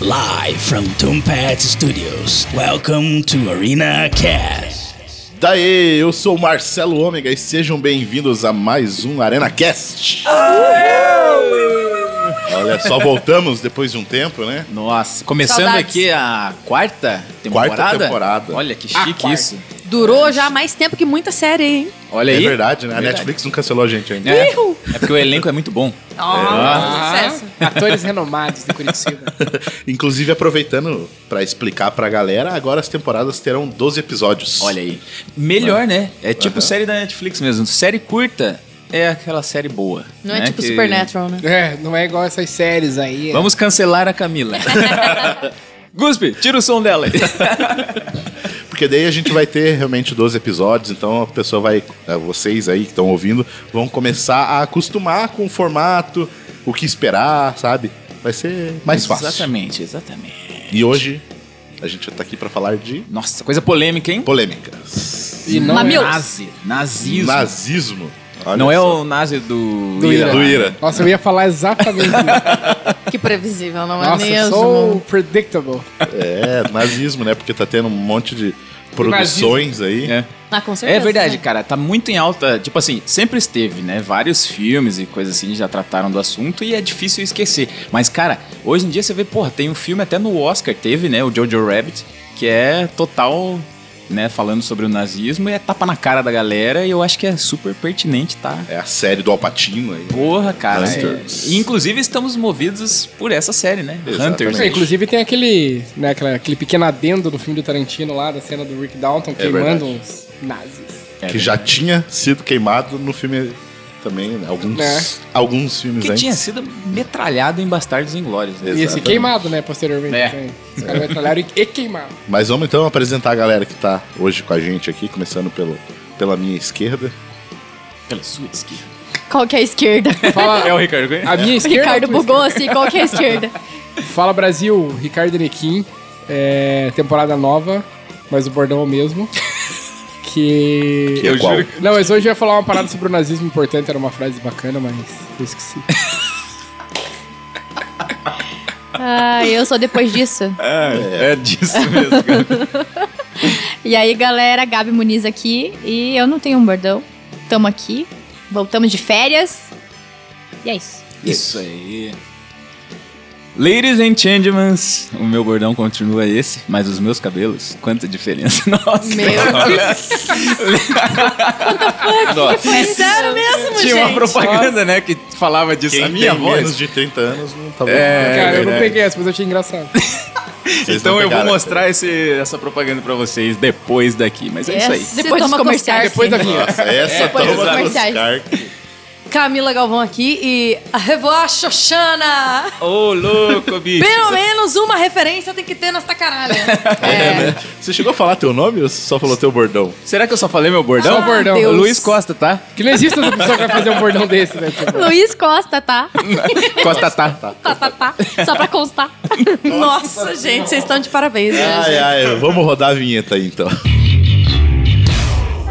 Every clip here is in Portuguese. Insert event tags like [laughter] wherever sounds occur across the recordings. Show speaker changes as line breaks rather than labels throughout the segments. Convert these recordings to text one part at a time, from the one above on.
Live from Tombat Studios. Welcome to Arena Cast.
Daí, eu sou o Marcelo Ômega e sejam bem-vindos a mais um Arena Cast. Olha, só voltamos depois de um tempo, né?
Nossa, começando
Saudades.
aqui a quarta temporada.
Quarta temporada.
Olha que
A
chique
quarta.
isso.
Durou já mais tempo que muita série, hein?
Olha
É
aí.
verdade, né? A
Verdade.
Netflix não cancelou a gente ainda.
É, é porque o elenco é muito bom.
Nossa, sucesso.
Atores renomados de Curitiba. [laughs]
Inclusive, aproveitando pra explicar pra galera, agora as temporadas terão 12 episódios.
Olha aí. Melhor, né? É tipo série da Netflix mesmo. Série curta é aquela série boa.
Não é
né?
tipo
Que-
Supernatural, né?
É, não é igual essas séries aí.
Vamos cancelar a Camila. [laughs] Guspe, tira o som dela aí. [laughs]
Porque daí a gente vai ter realmente 12 episódios, então a pessoa vai, é, vocês aí que estão ouvindo, vão começar a acostumar com o formato, o que esperar, sabe? Vai ser mais fácil.
Exatamente, exatamente.
E hoje a gente tá aqui pra falar de
Nossa, coisa polêmica, hein?
polêmicas.
E não
Mamilos.
é...
Nazi. Nazismo.
Nazismo. Olha
Não é
só.
o nazi do...
Do Ira.
Do Ira.
Nossa, eu ia falar exatamente isso. [laughs]
Que previsível, não
Nossa,
é mesmo?
so predictable.
É, nazismo, né? Porque tá tendo um monte de produções aí.
É.
Ah, com certeza.
É verdade,
né?
cara, tá muito em alta. Tipo assim, sempre esteve, né? Vários filmes e coisas assim já trataram do assunto e é difícil esquecer. Mas, cara, hoje em dia você vê, porra, tem um filme até no Oscar, teve, né? O Jojo Rabbit, que é total, né? Falando sobre o nazismo e é tapa na cara da galera e eu acho que é super pertinente, tá?
É a série do Alpatino aí.
Porra, cara.
Hunters.
é- E, inclusive estamos movidos por essa série, né?
Exatamente.
Hunters.
É, inclusive tem aquele, né, aquela- aquele pequeno adendo do filme do Tarantino lá, da cena do Rick Dalton, queimando
verdade.
uns nazis.
É
que já tinha sido queimado no filme também, né? Alguns,
É.
alguns filmes
Que
antes.
tinha sido metralhado em Bastardos Inglórios. né?
E esse
Exatamente.
queimado, né, posteriormente.
É.
também. Os caras metralharam e, e queimaram.
Mas vamos então apresentar a galera que tá hoje com a gente aqui, começando pelo, pela minha esquerda.
Pela sua esquerda.
Qual que é a esquerda?
Fala,
É o Ricardo Cunha?
a minha
O
esquerda...
Ricardo
a tua
bugou assim, qual que é a esquerda?
esquerda? [laughs] Fala Brasil, Ricardo Nequim, é, temporada nova, mas o bordão é o mesmo. Que...
Que é qual?
Não, mas hoje eu ia falar uma parada sobre o nazismo importante, era uma frase bacana, mas eu esqueci. [laughs]
Ah, eu sou depois disso.
É, é disso mesmo, cara. [laughs]
E aí, galera, Gabi Muniz aqui. E eu não tenho um bordão. Tamo aqui. Voltamos de férias. E é isso.
Isso aí. Ladies and gentlemen, o meu bordão continua esse, mas os meus cabelos, quanta diferença. [laughs] Nossa.
Meu [laughs]
Nossa.
É sério mesmo,
Tinha uma propaganda, né, que falava disso.
Quem
a minha
tem
voz.
menos de 30 anos não tá bom.
É,
Cara, eu não
né?
peguei essa, mas eu achei engraçado.
Vocês
Então eu vou mostrar esse, essa propaganda pra vocês depois daqui, mas é isso aí.
Depois dos comerciais.
Depois da vinheta.
Nossa, essa
Depois dos
toma nos
comerciais.
Camila Galvão aqui e a Revoar Xoxana.
Ô, louco, [laughs] bicho.
Pelo menos uma referência tem que ter nessa caralho. [laughs]
É, né? Você chegou a falar teu nome ou você só falou teu bordão?
Será que eu só falei meu bordão?
Só o bordão.
Deus.
Luiz Costa, tá?
Que não existe outra pessoa que vai fazer um bordão desse, né? Tipo,
Luiz Costa, tá? [laughs]
Costa tá.
Tá, tá, tá. Só pra constar.
Nossa, gente, vocês estão de parabéns, né?
Ai, ai, vamos rodar a vinheta aí então.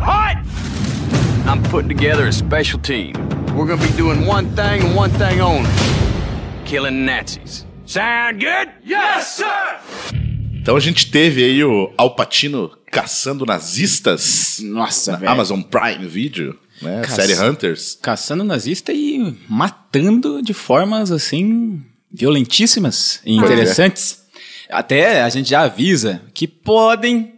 I'm putting together a special team. We're gonna be doing one thing and one thing only. Killing Nazis. Sound good? Yes, sir!
Então a gente teve aí o Alpatino caçando nazistas
Nossa,
na
velho.
Amazon Prime Video, né?
Caça-
Série Hunters.
Caçando nazista e matando de formas assim violentíssimas e
Pois é.
interessantes. Até a gente já avisa que podem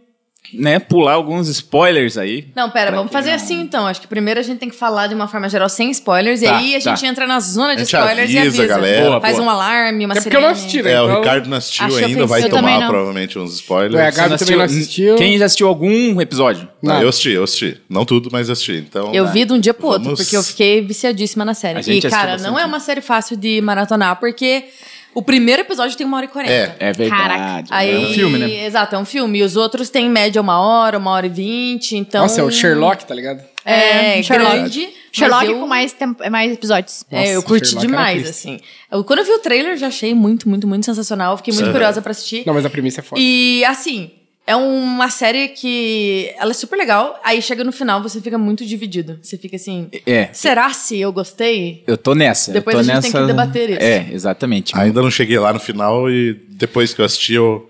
né, pular alguns spoilers aí.
Não, pera, vamos fazer assim então. Acho que primeiro a gente tem que falar de uma forma geral sem spoilers. e
Tá,
aí a
tá.
gente entra na zona de spoilers e
avisa,
avisa.
galera.
Boa,
Faz
boa.
um alarme, uma
É porque eu não assisti, né?
É, o
Então-
Ricardo não assistiu ainda, vai tomar
não.
provavelmente uns
Ué,
spoilers.
a Gabi também não assistiu.
Quem já assistiu algum episódio?
Não,
Nada.
eu assisti, eu assisti. Não tudo, mas assisti. Então,
Eu vi de um dia pro outro,
Vamos-
porque eu fiquei viciadíssima na série. E, cara, não é uma série fácil de maratonar, porque o primeiro episódio tem uma hora e quarenta.
É.
É verdade.
Caraca.
Aí,
é um filme, né?
Exato, é um filme. E os outros têm em média uma hora, uma hora e vinte, então...
Nossa, é o Sherlock, tá ligado?
É,
É, Sherlock.
grande.
Sherlock
eu-
com mais, tempo, mais episódios.
É, eu
Nossa,
curti
Sherlock era
demais, assim. Eu, quando eu vi o trailer, já achei muito, muito, muito sensacional. Fiquei muito
Sim.
curiosa pra assistir.
Não, mas a premissa é foda.
E, assim, é uma série que... Ela é super legal. Aí chega no final, você fica muito dividido. Você fica assim...
É.
Será se eu gostei?
Eu tô nessa. eu
Depois
tô
a gente tem
nessa...
que debater isso.
É, exatamente.
Ainda não cheguei lá no final e depois que eu assisti, eu,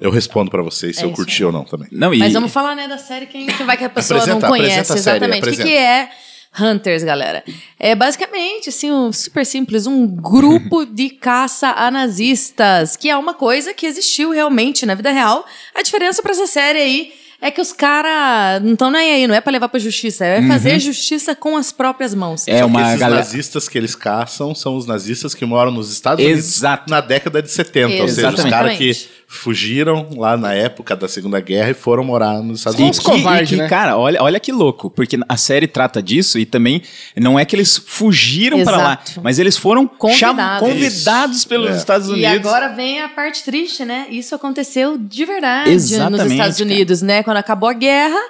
eu respondo pra vocês se
É
eu
isso
curti
aí.
ou não também.
Não, e...
Mas vamos falar, né, da série quem que vai que a pessoa
Apresenta-
não conhece.
a
exatamente. o que, que é Hunters, galera? É basicamente, assim, um, super simples, um grupo [laughs] de caça a nazistas, que é uma coisa que existiu realmente na vida real. A diferença pra essa série aí é que os caras não estão nem aí, não é pra levar pra justiça, é fazer justiça com as próprias mãos.
É
Só que
uma
esses
galera...
nazistas que eles caçam são os nazistas que moram nos Estados
Exato.
Unidos na década de 70. Ou seja, os caras que fugiram lá na época da Segunda Guerra e foram morar nos Estados
E
Unidos.
que,
covardes,
e que,
né?
cara, olha, olha que louco, porque a série trata disso e também não é que eles fugiram pra lá, mas eles foram
Convidados.
convidados pelos
É.
Estados
E
Unidos.
agora vem a parte triste, né? Isso aconteceu de verdade
Exatamente,
nos Estados
cara.
Unidos, né? Quando acabou a guerra,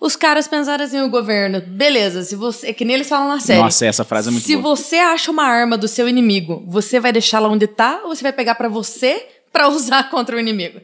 os caras pensaram assim, o governo, beleza, se você, é que nem eles falam na série.
Nossa, essa frase é muito
Se
boa.
você acha uma arma do seu inimigo, você vai deixar lá onde tá ou você vai pegar pra você pra [laughs] usar contra o inimigo?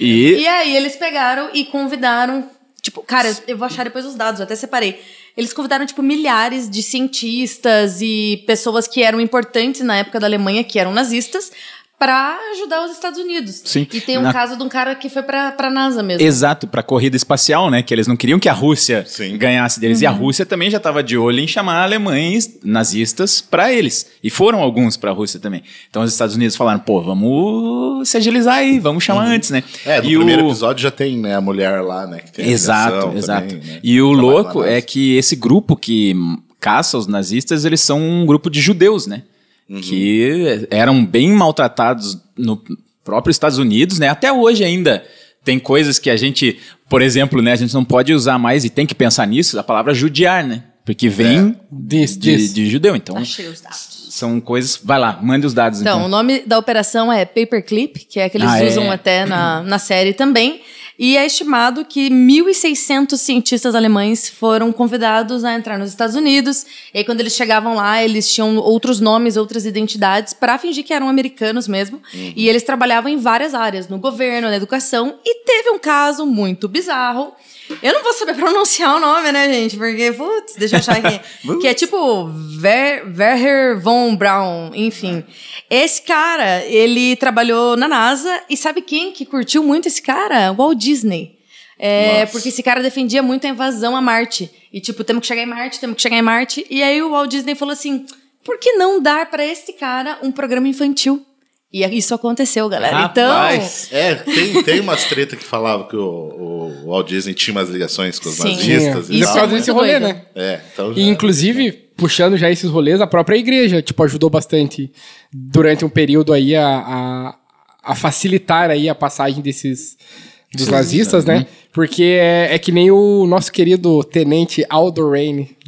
E,
E aí eles pegaram e convidaram, tipo, cara, eu vou achar depois os dados, eu até separei. Eles convidaram, tipo, milhares de cientistas e pessoas que eram importantes na época da Alemanha, que eram nazistas, pra ajudar os Estados Unidos.
Sim.
E tem um
Na-
caso de um cara que foi pra, pra NASA mesmo.
Exato, pra corrida espacial, né? Que eles não queriam que a Rússia
Sim.
ganhasse deles. E
Uhum.
a Rússia também já estava de olho em chamar alemães nazistas pra eles. E foram alguns pra Rússia também. Então os Estados Unidos falaram, pô, vamos se agilizar aí, vamos chamar antes, né?
É, no
E
primeiro
o-
episódio já tem né, a mulher lá, né? Que tem a
Exato, exato.
também, né,
E o louco é que esse grupo que caça os nazistas, eles são um grupo de judeus, né?
Uhum.
Que eram bem maltratados no próprio Estados Unidos, né? Até hoje ainda tem coisas que a gente, por exemplo, né? A gente não pode usar mais e tem que pensar nisso, a palavra judiar, né? Porque vem
Diz,
de,
diz.
de judeu, então
Achei os dados.
são coisas... Vai lá, mande os dados,
Então,
então.
o nome da operação é Paperclip, que é que eles
Ah, é.
usam até na, na série também. E é estimado que 1.600 cientistas alemães foram convidados a entrar nos Estados Unidos. E aí, quando eles chegavam lá, eles tinham outros nomes, outras identidades, para fingir que eram americanos mesmo. E eles trabalhavam em várias áreas, no governo, na educação. E teve um caso muito bizarro. Eu não vou saber [laughs] pronunciar o nome, né, gente? Porque, putz, deixa eu achar aqui. [laughs] que é tipo Ver, Werner von Braun, enfim. Esse cara, ele trabalhou na NASA e sabe quem que curtiu muito esse cara? Walt Disney. É,
Nossa.
porque esse cara defendia muito a invasão a Marte. E tipo, temos que chegar em Marte, temos que chegar em Marte. E aí o Walt Disney falou assim: por que não dar pra esse cara um programa infantil? E isso aconteceu, galera.
Rapaz.
É, tem, tem umas treta que falava que o, o Walt Disney tinha umas ligações com os
Sim.
nazistas e
é por causa
né?
desse
muito
rolê,
doido.
né?
É, então
E, inclusive, puxando já esses rolês, a própria igreja, tipo, ajudou bastante durante um período aí a, a, a facilitar aí a passagem desses dos nazistas, né? Porque é, é que nem o nosso querido tenente Aldo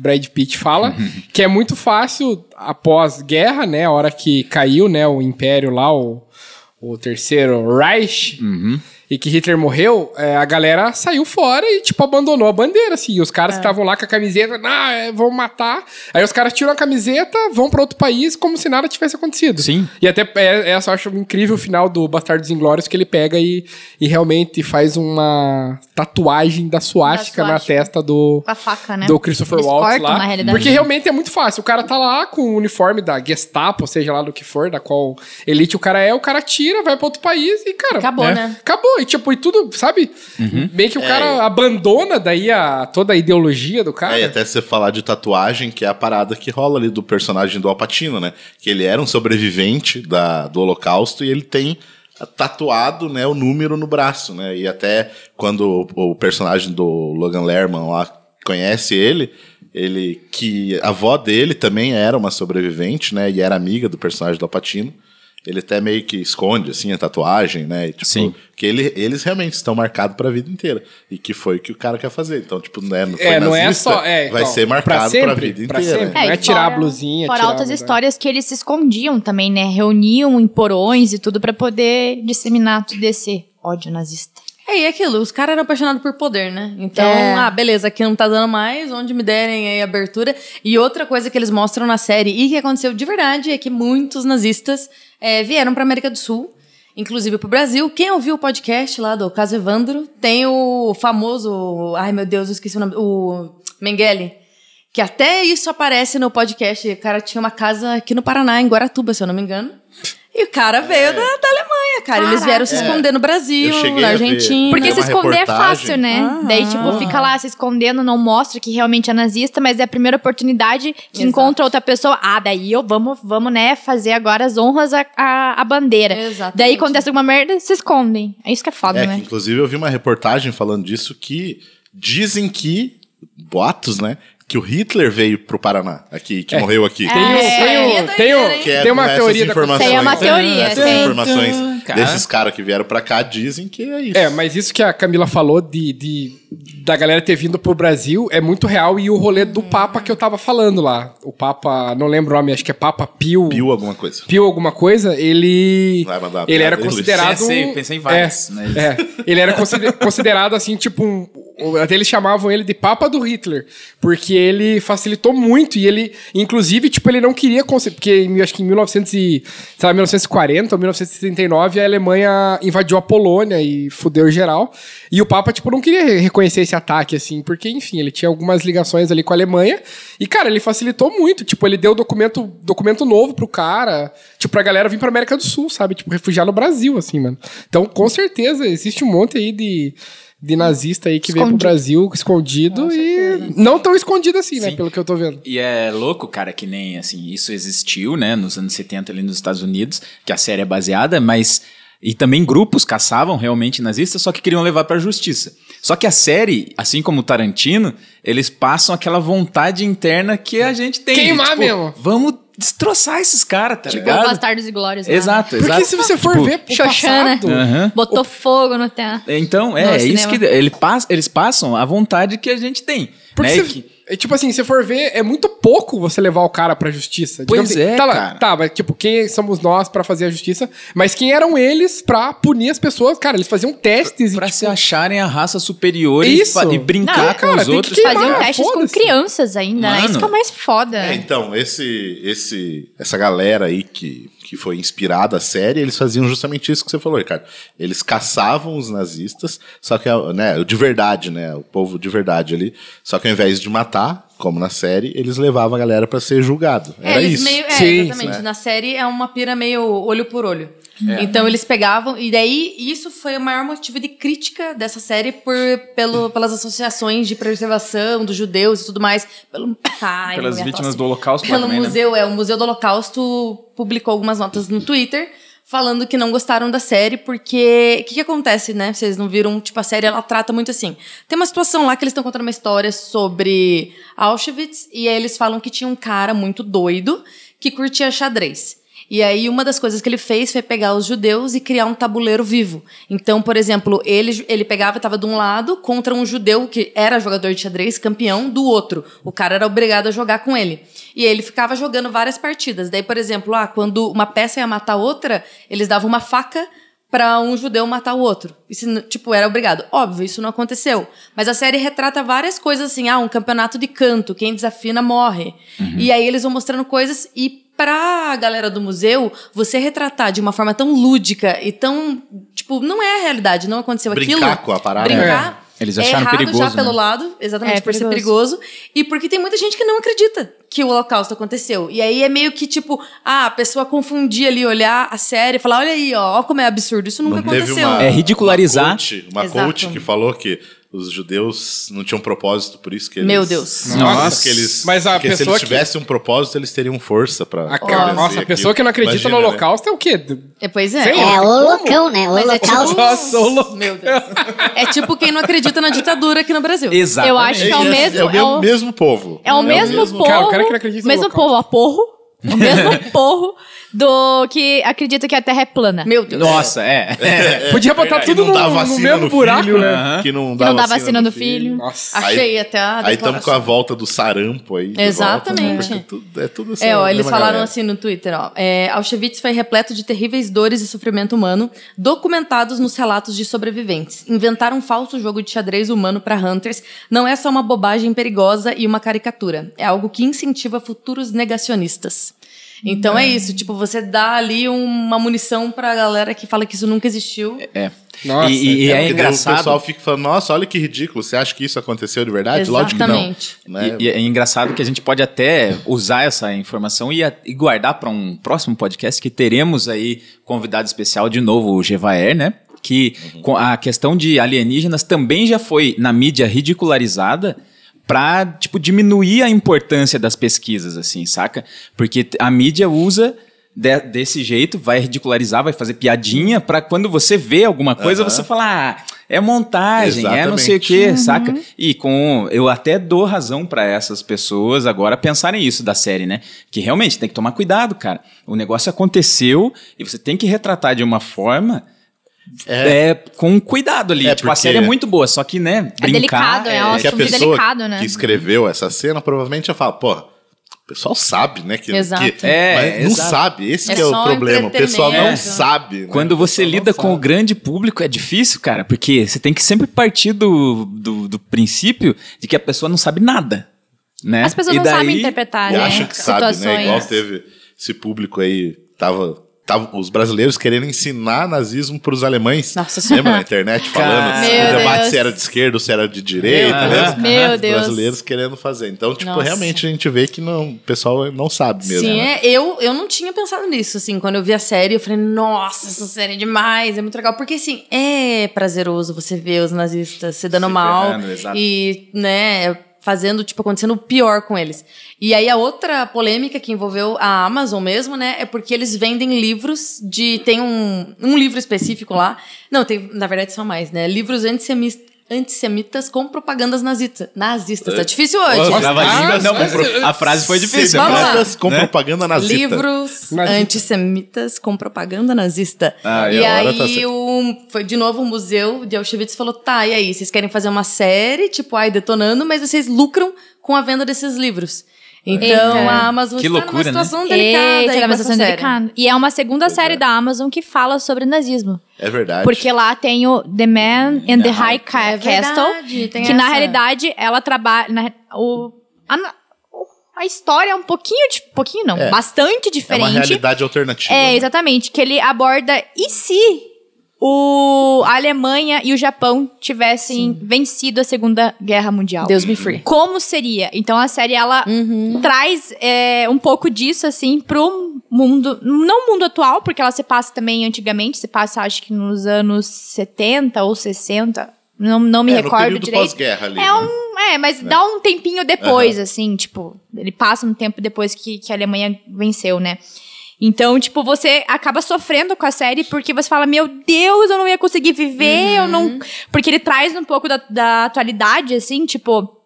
Brad Pitt, fala, que é muito fácil após guerra, né? A hora que caiu, né, o império lá, o, o terceiro Reich, e que Hitler morreu, é, a galera saiu fora e, tipo, abandonou a bandeira, assim. E os caras que estavam lá com a camiseta, não, é, vão matar. Aí os caras tiram a camiseta, vão pra outro país como se nada tivesse acontecido.
Sim.
E até é, essa eu acho incrível o final do Bastardos Inglórios, que ele pega e, e realmente faz uma tatuagem da suástica na testa do,
Com a faca, né?
do Christopher
Eles
Waltz
cortam,
lá. Porque realmente é muito fácil. O cara tá lá com o uniforme da Gestapo, seja lá do que for, da qual elite o cara é, o cara tira, vai pra outro país e, cara.
Acabou, né?
Acabou. E tipo, e tudo, sabe? Meio que o cara abandona daí a, toda a ideologia do cara.
É, e até você falar de tatuagem, que é a parada que rola ali do personagem do Alpatino, né? Que ele era um sobrevivente da, do Holocausto e ele tem tatuado, né, o número no braço, né? E até quando o, o personagem do Logan Lerman lá conhece ele, ele que a avó dele também era uma sobrevivente, né, e era amiga do personagem do Alpatino. Ele até meio que esconde assim a tatuagem, né? E, tipo,
Sim.
que ele, eles realmente estão marcados para a vida inteira. E que foi o que o cara quer fazer. Então, tipo, né, não foi
É, não é só. É,
vai
então,
ser marcado para a vida
pra
inteira.
sempre. Não é
e
tirar a blusinha,
Fora
tirar
outras
a-
histórias que eles se escondiam também, né? Reuniam em porões e tudo pra poder disseminar tudo esse ódio nazista.
É, e aquilo, os caras eram apaixonados por poder, né? Então,
É.
ah, beleza, aqui não tá dando mais, onde me derem aí abertura. E outra coisa que eles mostram na série e que aconteceu de verdade é que muitos nazistas é, vieram pra América do Sul, inclusive pro Brasil. Quem ouviu o podcast lá do Caso Evandro, tem o famoso, ai meu Deus, eu esqueci o nome, o Mengele. Que até isso aparece no podcast. O cara tinha uma casa aqui no Paraná, em Guaratuba, se eu não me engano. E o cara veio da, da Alemanha, cara. Eles vieram se
É.
esconder no Brasil, na. Argentina.
Porque se esconder é
reportagem.
fácil, né?
Ah.
Daí, tipo, fica lá se escondendo, não mostra que realmente é nazista, mas é a primeira oportunidade que
Exato.
encontra outra pessoa. Ah, daí eu vamos, vamos, né, fazer agora as honras à, à, à bandeira.
Exatamente.
Daí acontece alguma merda, se escondem. É isso que é foda,
É, que,
né?
inclusive eu vi uma reportagem falando disso que dizem que, boatos, né? Que o Hitler veio pro Paraná, aqui, que
É.
morreu aqui.
Tem,
É,
tem, um- tem, um-
é
tem uma teoria da
informações,
é uma teoria,
Essas
sim.
informações
Cara.
desses caras que vieram pra cá dizem que é isso.
É, mas isso que a Camila falou de, de- da galera ter vindo pro Brasil é muito real e o rolê do Papa que eu tava falando lá. O Papa, não lembro o nome, acho que é Papa Pio.
Pio alguma coisa.
Pio alguma coisa, ele.
Vai mandar
Ele era considerado.
Pensei- pensei em várias,
É,
mas-
é. ele era consider- [laughs] considerado assim, tipo um. Até eles chamavam ele de Papa do Hitler, porque ele facilitou muito e ele, inclusive, tipo, ele não queria, porque acho que em 1900 e, sei lá, 1940 ou 1939 a Alemanha invadiu a Polônia e fudeu geral, e o Papa, tipo, não queria re- reconhecer esse ataque, assim, porque, enfim, ele tinha algumas ligações ali com a Alemanha, e, cara, ele facilitou muito, tipo, ele deu documento, documento novo pro cara, tipo, pra galera vir pra América do Sul, sabe, tipo, refugiar no Brasil, assim, mano. Então, com certeza, existe um monte aí de, de nazista aí que veio pro
Escondido.
Brasil escondido e não tão escondido assim, né,
Sim.
pelo que eu tô vendo.
E é louco, cara, que nem assim, isso existiu, né, nos anos 70 ali nos Estados Unidos, que a série é baseada, mas e também grupos caçavam realmente nazistas, só que queriam levar pra justiça. Só que a série, assim como o Tarantino, eles passam aquela vontade interna que a gente tem.
Queimar
tipo,
mesmo.
Vamos destroçar esses caras, tá
Tipo,
ligado?
Bastardos e Glórias. né?
Exato,
Porque
exato.
se você for
Tipo,
ver pro
Xoxana.
passado,
Aham.
Botou fogo no teatro.
Então, é, é isso que ele passa, eles passam a vontade que a gente tem.
Porque
né?
se-
que-
é, tipo assim, se for ver, é muito pouco você levar o cara pra justiça.
Pois
assim,
é,
tá, lá-
cara.
tá, mas tipo, quem somos nós pra fazer a justiça? Mas quem eram eles pra punir as pessoas? Cara, eles faziam testes
Pra
e tipo,
se acharem a raça superior
Isso.
e, e brincar
Não,
com
cara,
os
tem que
outros.
queimar.
Faziam testes com crianças ainda, né?
Mano.
Isso que é o mais foda.
É, então, esse, esse, essa galera aí que, que foi inspirada a série, eles faziam justamente isso que você falou, Ricardo. Eles caçavam os nazistas, só que, né, de verdade, né, o povo de verdade ali, só que ao invés de matar, como na série, eles levavam a galera pra ser julgado.
É,
Era
eles
isso.
meio- é,
Sim,
exatamente.
né?
Na série é uma pira meio olho por olho.
É.
Então eles pegavam, e daí isso foi o maior motivo de crítica dessa série por, pelo, pelas associações de preservação dos judeus e tudo mais. Pelo, [coughs] Ai,
Pelas
minha
vítimas
tosse.
do Holocausto
Pelo
também, né?
museu, é, o Museu do Holocausto publicou algumas notas no Twitter falando que não gostaram da série porque o que, que acontece, né? Vocês não viram, tipo a série ela trata muito assim. Tem uma situação lá que eles estão contando uma história sobre Auschwitz e aí eles falam que tinha um cara muito doido que curtia xadrez. E aí uma das coisas que ele fez foi pegar os judeus e criar um tabuleiro vivo. Então, por exemplo, ele, ele pegava, estava de um lado contra um judeu que era jogador de xadrez, campeão, do outro. O cara era obrigado a jogar com ele. E ele ficava jogando várias partidas. Daí, por exemplo, ah, quando uma peça ia matar outra, eles davam uma faca para um judeu matar o outro. Isso, tipo, era obrigado. Óbvio, isso não aconteceu. Mas a série retrata várias coisas assim, ah, um campeonato de canto, quem desafina morre. E aí eles vão mostrando coisas e pra galera do museu, você retratar de uma forma tão lúdica e tão, tipo, não é a realidade, não aconteceu
Brincar
aquilo.
com a parada.
Brincar.
É. Eles
é
acharam
errado
perigoso,
já pelo
né?
lado, exatamente
É,
por ser
perigoso.
perigoso. E porque tem muita gente que não acredita que o holocausto aconteceu. E aí é meio que tipo, ah, a pessoa confundir ali, olhar a série e falar, olha aí, ó, ó como é absurdo, isso nunca
Não teve
aconteceu.
uma,
É ridicularizar.
Uma coach, uma coach que falou que os judeus não tinham propósito, por isso que eles...
Meu Deus.
Nossa.
Que eles,
Mas a
porque se
pessoa
eles
que-
tivessem um propósito, eles teriam força pra...
A,
pra vencer
nossa, a pessoa
aquilo.
que não acredita no
Imagina, né?
holocausto é o quê?
É, pois é.
Sei
É o loucão, né? O
é tipo-
holocausto.
Nossa, o louco.
Meu Deus. É tipo quem não acredita na ditadura aqui no Brasil.
Exatamente.
Eu acho que é o
É,
mesmo.
é o
é
mesmo,
o-
mesmo povo.
É o mesmo, povo.
Cara, o cara que não acredita no
mesmo povo, a porro. O mesmo [laughs] porro do que acredita que a Terra é plana.
Meu Deus.
Nossa, é.
Podia botar
Que
tudo
não
no,
dá
no
vacina
mesmo
no
buraco,
filho,
né?
Que não
Que
dá
não dá
vacina,
vacina no filho.
Nossa.
Achei até a
Aí estamos com a volta do sarampo aí.
Exatamente.
volta, né? Porque tudo- é tudo essa
É, ó, eles falaram
galera.
assim no Twitter, ó. É, Auschwitz foi repleto de terríveis dores e sofrimento humano, documentados nos relatos de sobreviventes. Inventar um falso jogo de xadrez humano para Hunters não é só uma bobagem perigosa e uma caricatura. É algo que incentiva futuros negacionistas. Então é isso, tipo, você dá ali uma munição pra galera que fala que isso nunca existiu.
É.
Nossa,
e, e- e
É,
é,
daí O
engraçado.
pessoal fica falando, nossa, olha que ridículo. Você acha que isso aconteceu de verdade? Lógico que
Exatamente.
não. Né?
E, e é engraçado que a gente pode até usar essa informação e, a- e guardar para um próximo podcast que teremos aí convidado especial de novo, o Gevaer, né? Que com a questão de alienígenas também já foi na mídia ridicularizada para tipo diminuir a importância das pesquisas assim, saca? Porque a mídia usa de- desse jeito, vai ridicularizar, vai fazer piadinha para quando você vê alguma coisa
Aham.
você falar, ah, é montagem, é não sei o
Exatamente.
que, saca? E com eu até dou razão pra essas pessoas agora pensarem isso da série, né? Que realmente tem que tomar cuidado, cara. O negócio aconteceu e você tem que retratar de uma forma
É.
é, com cuidado ali.
É,
tipo, a série é muito boa, só que, né,
É delicado, é um
Porque a
assunto
pessoa
delicado, né?
que escreveu essa cena provavelmente ia falar, pô, o pessoal sabe, né? Que,
Exato.
que-
É,
mas não
exato.
sabe. Esse
É
que é o problema. O pessoal não
entretenimento.
sabe. né?
Quando você lida com o grande público é difícil, cara, porque você tem que sempre partir do, do, do princípio de que a pessoa não sabe nada, né?
As pessoas
E
não
daí-
sabem interpretar,
E
né?
acham que sabe, né?
situações.
Igual teve esse público aí, tava, tava os brasileiros querendo ensinar nazismo pros alemães.
Nossa Senhora.
Lembra na internet falando o debate
Deus.
se era de esquerda ou se era de direita,
Meu
né?
Meu
Os
Deus.
brasileiros querendo fazer. Então, tipo,
Nossa.
realmente a gente vê que não, o pessoal não sabe mesmo.
Sim,
né?
é, eu, eu não tinha pensado nisso, assim, quando eu vi a série, eu falei, nossa, essa série é demais, é muito legal, porque, assim, é prazeroso você ver os nazistas se dando
Se
mal
ferrando,
e, né, fazendo, tipo, acontecendo o pior com eles. E aí, a outra polêmica que envolveu a Amazon mesmo, né, é porque eles vendem livros de, tem um, um livro específico lá, não, tem, na verdade são mais, né, livros antissemitas, antissemitas com propagandas nazista, nazistas. Tá difícil hoje.
Nossa,
Ah,
não, a frase foi difícil.
Semitas com
Né?
propaganda nazista.
Livros
Nazista.
antissemitas com propaganda nazista.
Ah, e
e aí,
tá
o, foi de novo o museu de Auschwitz falou: tá, e aí, vocês querem fazer uma série, tipo, ai, detonando, mas vocês lucram com a venda desses livros. Então
Eita.
a Amazon
Que
está
loucura,
numa
né?
situação delicada.
Eita, uma situação delicada. E é uma segunda série da Amazon que fala sobre nazismo.
É verdade.
Porque lá tem o The Man in the High Ca-
É
Castle,
verdade,
que na
essa.
realidade ela trabalha. na- o, a, na- a história é um pouquinho, de, pouquinho não,
É.
bastante
é
diferente.
uma realidade alternativa.
É,
né?
exatamente. Que ele aborda e se o, a Alemanha e o Japão tivessem vencido a Segunda Guerra Mundial.
Deus me free.
Como seria? Então a série ela
Uhum.
traz é, um pouco disso assim pro mundo, não o mundo atual, porque ela se passa também antigamente, se passa acho que nos anos 70 ou 60. Não, não me
É, no
recordo
período
direito.
pós-guerra ali.
É
né?
um, é, mas dá um tempinho depois, assim, tipo, ele passa um tempo depois que, que a Alemanha venceu, né? Então, tipo, você acaba sofrendo com a série porque você fala, meu Deus, eu não ia conseguir viver, eu não. Porque ele traz um pouco da, da atualidade, assim, tipo,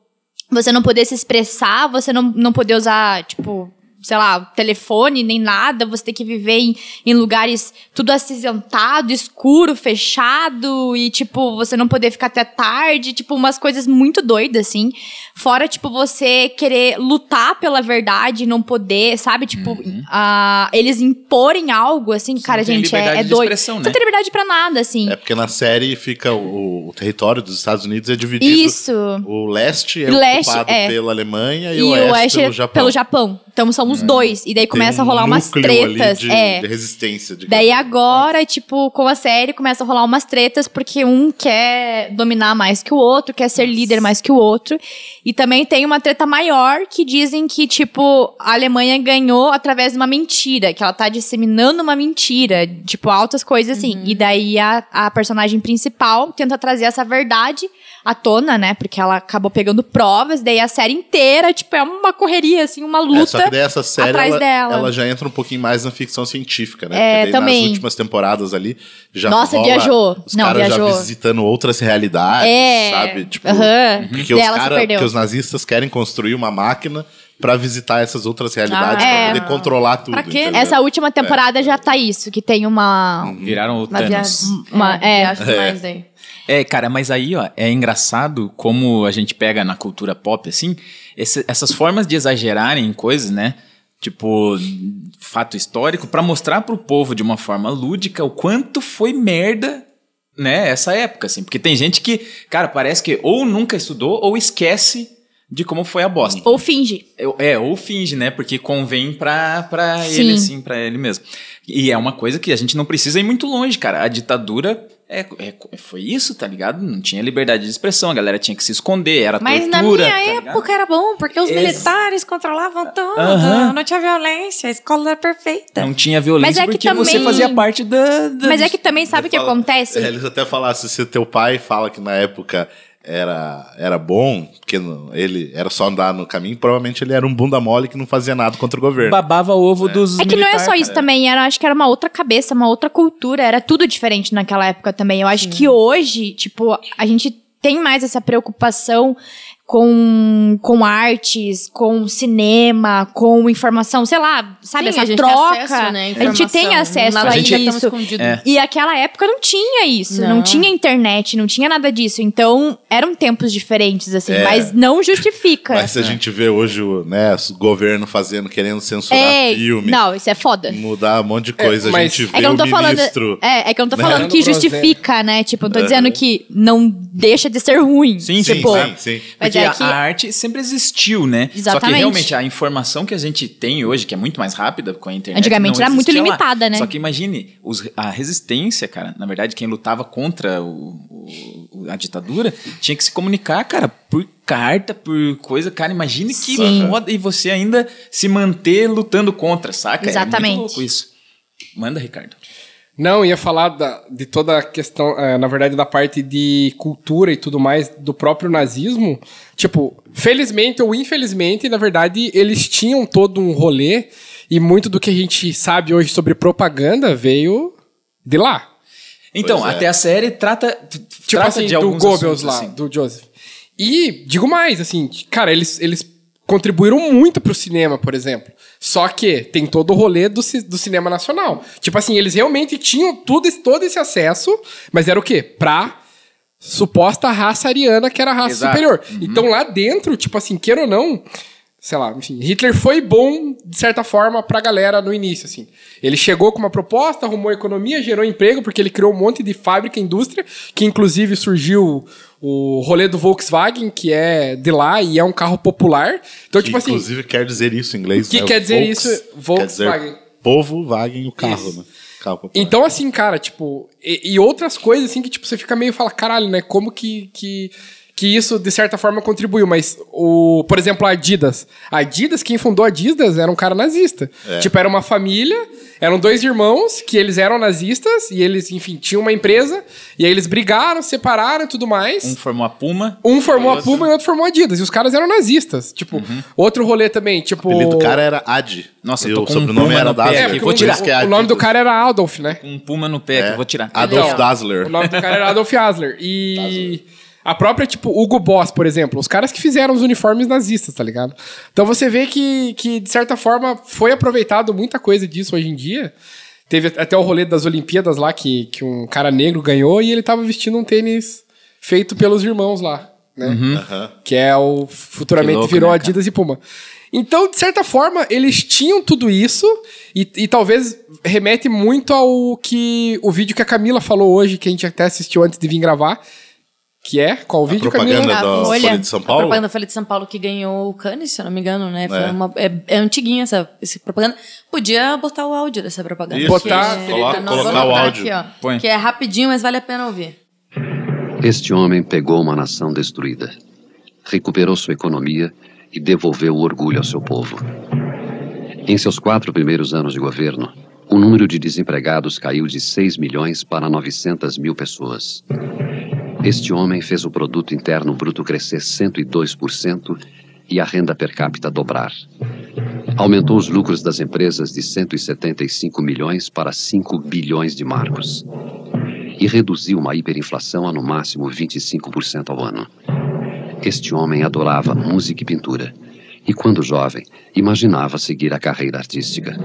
você não poder se expressar, você não, não poder usar, tipo, sei lá, telefone nem nada, você ter que viver em, em lugares tudo acinzentado, escuro, fechado, e, tipo, você não poder ficar até tarde, tipo, umas coisas muito doidas, assim. Fora, tipo, você querer lutar pela verdade e não poder, sabe? Tipo, ah, eles imporem algo, assim, cara,
tem
gente, é,
liberdade
é
de
doido.
expressão,
Você
né?
não tem liberdade pra nada, assim.
É porque na série fica o, o território dos Estados Unidos é dividido.
Isso.
O leste é
Leste,
ocupado
é.
pela Alemanha e,
E
o
o
oeste
oeste
pelo
é
Japão.
pelo Japão. Então são os dois. E daí começa
Tem
a rolar
um
umas tretas.
de,
é.
de resistência. De
Daí agora, tipo, com a série começa a rolar umas tretas porque um quer dominar mais que o outro, quer ser líder mais que o outro. E também tem uma treta maior que dizem que, tipo, a Alemanha ganhou através de uma mentira, que ela tá disseminando uma mentira, tipo, altas coisas assim. E daí a, a personagem principal tenta trazer essa verdade à tona, né? Porque ela acabou pegando provas, daí a série inteira, tipo, é uma correria, assim, uma luta.
É, só que daí essa série,
atrás
ela,
dela.
ela já entra um pouquinho mais na ficção científica, né?
É,
Porque daí
também.
nas últimas temporadas ali, já
Nossa,
rola
viajou.
Os
Não,
caras
viajou.
já visitando outras realidades,
É.
sabe? Tipo, porque, os cara, porque os nazistas querem construir uma máquina pra visitar essas outras realidades,
Ah,
pra
é.
poder controlar tudo.
Pra quê?
entendeu?
Essa última temporada já tá isso, que tem uma.
Viraram o
Uma
Thanos.
Uma- é.
demais aí.
É, cara, mas aí, ó, é engraçado como a gente pega na cultura pop, assim, esse- essas formas de exagerarem em coisas, né? Tipo, fato histórico, pra mostrar pro povo de uma forma lúdica o quanto foi merda, né, essa época, assim. Porque tem gente que, cara, parece que ou nunca estudou ou esquece de como foi a bosta.
Ou finge.
É, ou finge, né? Porque convém pra, pra
Sim.
ele, assim, pra ele mesmo. E é uma coisa que a gente não precisa ir muito longe, cara. A ditadura é, é- foi isso, tá ligado? Não tinha liberdade de expressão, a galera tinha que se esconder, era
Mas na
tortura.
minha
tá ligado?
época era bom, porque os
Ex-
militares controlavam tudo. Não tinha violência, a escola era perfeita.
Não tinha violência
Mas é que
porque você
também-
fazia parte da. da-
Mas é que também sabe o que
Fala-
acontece?
É, Eles até falassem, se teu pai fala que na época era, era bom, porque ele era só andar no caminho, provavelmente ele era um bunda mole que não fazia nada contra o governo.
babava ovo dos
É que não é só isso
cara.
também, era, acho que era uma outra cabeça, uma outra cultura, era tudo diferente naquela época também. Eu acho que hoje, tipo, a gente tem mais essa preocupação com, com artes, com cinema, com informação, sei lá, sabe,
Sim,
essa
a gente tem
troca.
acesso, né,
a gente tem acesso
Nada
a
é tão
isso.
escondido.
É.
E aquela época não tinha isso, não.
Não.
tinha internet, não tinha nada disso. Então, eram tempos diferentes, assim,
É.
mas não justifica.
Mas se a gente vê hoje o, né, o governo fazendo, querendo censurar
é,
filme,
não, isso é foda.
mudar um monte de coisa, a
mas-
gente
É
vê
que eu não tô
o
falando.
ministro...
É, é que eu não tô
né?
falando que justifica, né? Tipo, eu tô dizendo que não deixa de ser ruim.
Sim,
Sim,
tipo,
sim, sim.
Mas
Porque
é
a-
que.
a arte sempre existiu, né? Só que
Exatamente.
realmente a informação que a gente tem hoje, que é muito mais rápida com a internet.
Antigamente era muito
existia lá.
limitada, né?
Só que imagine, os- a resistência, cara, na verdade, quem lutava contra o- o- a ditadura tinha que se comunicar, cara, por carta, por coisa. Cara, imagine que
Sim.
foda e você ainda se manter lutando contra, saca? É
Exatamente.
muito louco isso. Manda, Ricardo.
Não, ia falar da- de toda a questão, eh, na verdade, da parte de cultura e tudo mais do próprio nazismo. Tipo, felizmente ou infelizmente, na verdade, eles tinham todo um rolê e muito do que a gente sabe hoje sobre propaganda veio de lá.
Então,
Pois é.
até a série trata,
Tipo
trata
assim,
de
do
alguns
Goebbels
assuntos,
lá,
assim.
do Joseph. E digo mais, assim, cara, eles, eles contribuíram muito pro cinema, por exemplo. Só que tem todo o rolê do, do cinema nacional. Tipo assim, eles realmente tinham tudo, todo esse acesso, mas era o quê? Pra suposta raça ariana, que era a raça
Exato.
superior. Então lá dentro, tipo assim, queira ou não, sei lá, enfim, Hitler foi bom, de certa forma, pra galera no início, assim. Ele chegou com uma proposta, arrumou economia, gerou emprego, porque ele criou um monte de fábrica e indústria, que inclusive surgiu o rolê do Volkswagen, que é de lá e é um carro popular. Então,
Que,
tipo assim,
inclusive quer dizer isso em inglês.
que
né?
quer dizer
Volks,
isso?
Quer dizer
Volkswagen.
povo, Wagen, o carro,
Isso.
né?
Então, assim, cara, tipo, e, e outras coisas, assim, que, tipo, você fica meio fala, caralho, né? Como que, que, que isso, de certa forma, contribuiu? Mas, o, por exemplo, a Adidas. A Adidas, quem fundou a Adidas era um cara nazista. Tipo, era uma família, eram dois irmãos que eles eram nazistas e eles, enfim, tinham uma empresa e aí eles brigaram, separaram e tudo mais.
Um formou a Puma.
Um formou a Puma e outro formou a Adidas. E os caras eram nazistas. Tipo, outro rolê também, tipo...
O apelido do cara era Ad.
Nossa,
e
eu tô
o
com um
sobrenome
Puma
era
no pé
Dassler.
aqui,
porque
vou
o-
tirar.
Que é
O, nome do cara era Adolf, né?
Um Puma no pé, que eu vou tirar.
Adolf
Então,
Dassler.
O nome do cara era Adolf Asler. E a própria, tipo, Hugo Boss, por exemplo. Os caras que fizeram os uniformes nazistas, tá ligado? Então você vê que, que de certa forma, foi aproveitado muita coisa disso hoje em dia. Teve até o rolê das Olimpíadas lá, que, que um cara negro ganhou e ele tava vestindo um tênis feito pelos irmãos lá, né?
Aham.
Que é o futuramente
Que louco,
virou
né,
Adidas e Puma. Então, de certa forma, eles tinham tudo isso e, e talvez remete muito ao que o vídeo que a Camila falou hoje, que a gente até assistiu antes de vir gravar, Que é? Qual o
A
vídeo,
propaganda
Camila?
A
da
Folha.
Folha de São
A
Paulo.
propaganda da Folha de São Paulo que ganhou o Cannes, se eu não me engano, né? Foi
É.
uma- é, é antiguinha essa, essa propaganda. Podia botar o áudio dessa propaganda.
Isso.
Botar-
que
Coloca- colocar o áudio.
Aqui, ó. Que é rapidinho, mas vale a pena ouvir.
Este homem pegou uma nação destruída, recuperou sua economia e devolveu o orgulho ao seu povo. Em seus quatro primeiros anos de governo, o número de desempregados caiu de 6 milhões para 900 mil pessoas. Este homem fez o produto interno bruto crescer 102% e a renda per capita dobrar. Aumentou os lucros das empresas de 175 milhões para 5 bilhões de marcos e reduziu uma hiperinflação a no máximo 25% ao ano. Este homem adorava música e pintura, e quando jovem, imaginava seguir a carreira artística.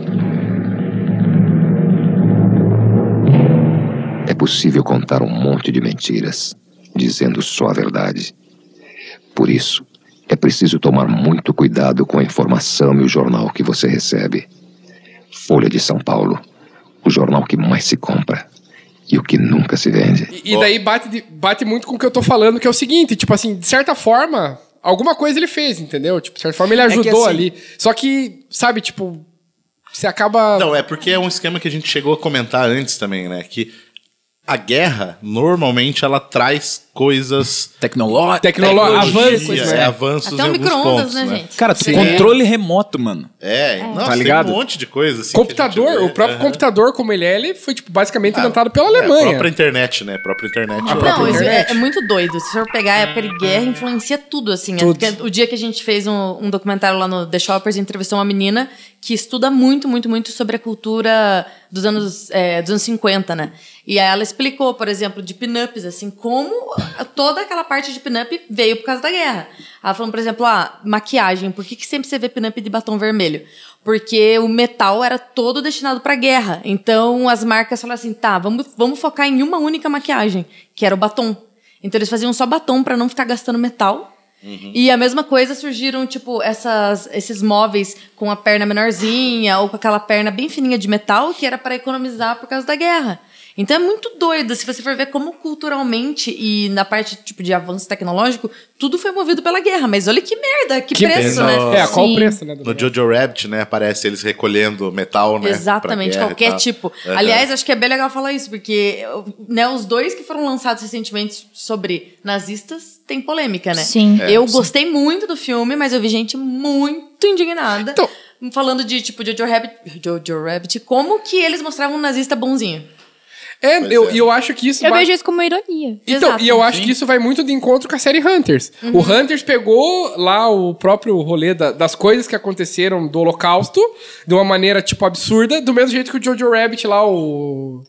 Possível contar um monte de mentiras, dizendo só a verdade. Por isso, é preciso tomar muito cuidado com a informação e o jornal que você recebe. Folha de São Paulo, o jornal que mais se compra e o que nunca se vende.
E, e daí bate, bate muito com o que eu tô falando, que é o seguinte, tipo assim, de certa forma, alguma coisa ele fez, entendeu? Tipo, de certa forma ele
que
ajudou
assim-
ali. Só que, sabe, tipo, você acaba...
Não, é porque é um esquema que a gente chegou a comentar antes também, né? Que a guerra, normalmente, ela traz coisas...
Tecnológico.
Tecnolo-
tecnologia,
avanços,
é,
né?
avanços
Até
em alguns
micro-ondas,
pontos,
né,
né?
gente?
Cara,
Sim.
controle remoto, mano.
É, não,
Tá ligado?
tem um monte de coisa assim.
computador,
a
o próprio
Aham.
computador como ele é, ele foi, tipo, basicamente
Ah,
inventado pela
É, a
Alemanha.
própria internet, né? A própria internet.
A
é-
própria
Não, é,
internet.
é muito doido. Se for pegar a época de guerra, influencia tudo, assim. É
Tudo.
porque o dia que a gente fez um, um documentário lá no The Shoppers, entrevistou uma menina que estuda muito, muito, muito sobre a cultura dos anos, é, dos anos 50, né? E ela explicou, por exemplo, de pin-ups, assim, como toda aquela parte de pin-up veio por causa da guerra. Ela falou, por exemplo, ah, maquiagem. Por que, que sempre você vê pin-up de batom vermelho? Porque o metal era todo destinado para guerra. Então as marcas falaram assim: tá, vamos, vamos focar em uma única maquiagem, que era o batom. Então eles faziam só batom para não ficar gastando metal. E a mesma coisa surgiram, tipo, essas, esses móveis com a perna menorzinha ou com aquela perna bem fininha de metal que era para economizar por causa da guerra. Então é muito doido, se você for ver como culturalmente e na parte tipo de avanço tecnológico, tudo foi movido pela guerra. Mas olha que merda, que,
Que
preço, né?
É, qual
Sim.
o preço, né? do
No? Jojo Rabbit, né? Aparece eles recolhendo metal, né?
Exatamente, qualquer tipo.
Aham.
Aliás, acho que é bem legal falar isso, porque né, os dois que foram lançados recentemente sobre nazistas têm polêmica, né?
Sim.
É,
eu
sim.
gostei muito do filme, mas eu vi gente muito indignada.
Então-
Falando de, tipo, Jojo Rabbit, Jojo Rabbit, como que eles mostravam um nazista bonzinho.
É,
Pois
eu,
é.
e eu acho que isso...
Eu
ba-
vejo isso como uma ironia.
Então,
Exato.
e eu acho que isso vai muito de encontro com a série Hunters.
Uhum.
O Hunters pegou lá o próprio rolê da- das coisas que aconteceram do Holocausto de uma maneira, tipo, absurda, do mesmo jeito que o Jojo Rabbit lá, o.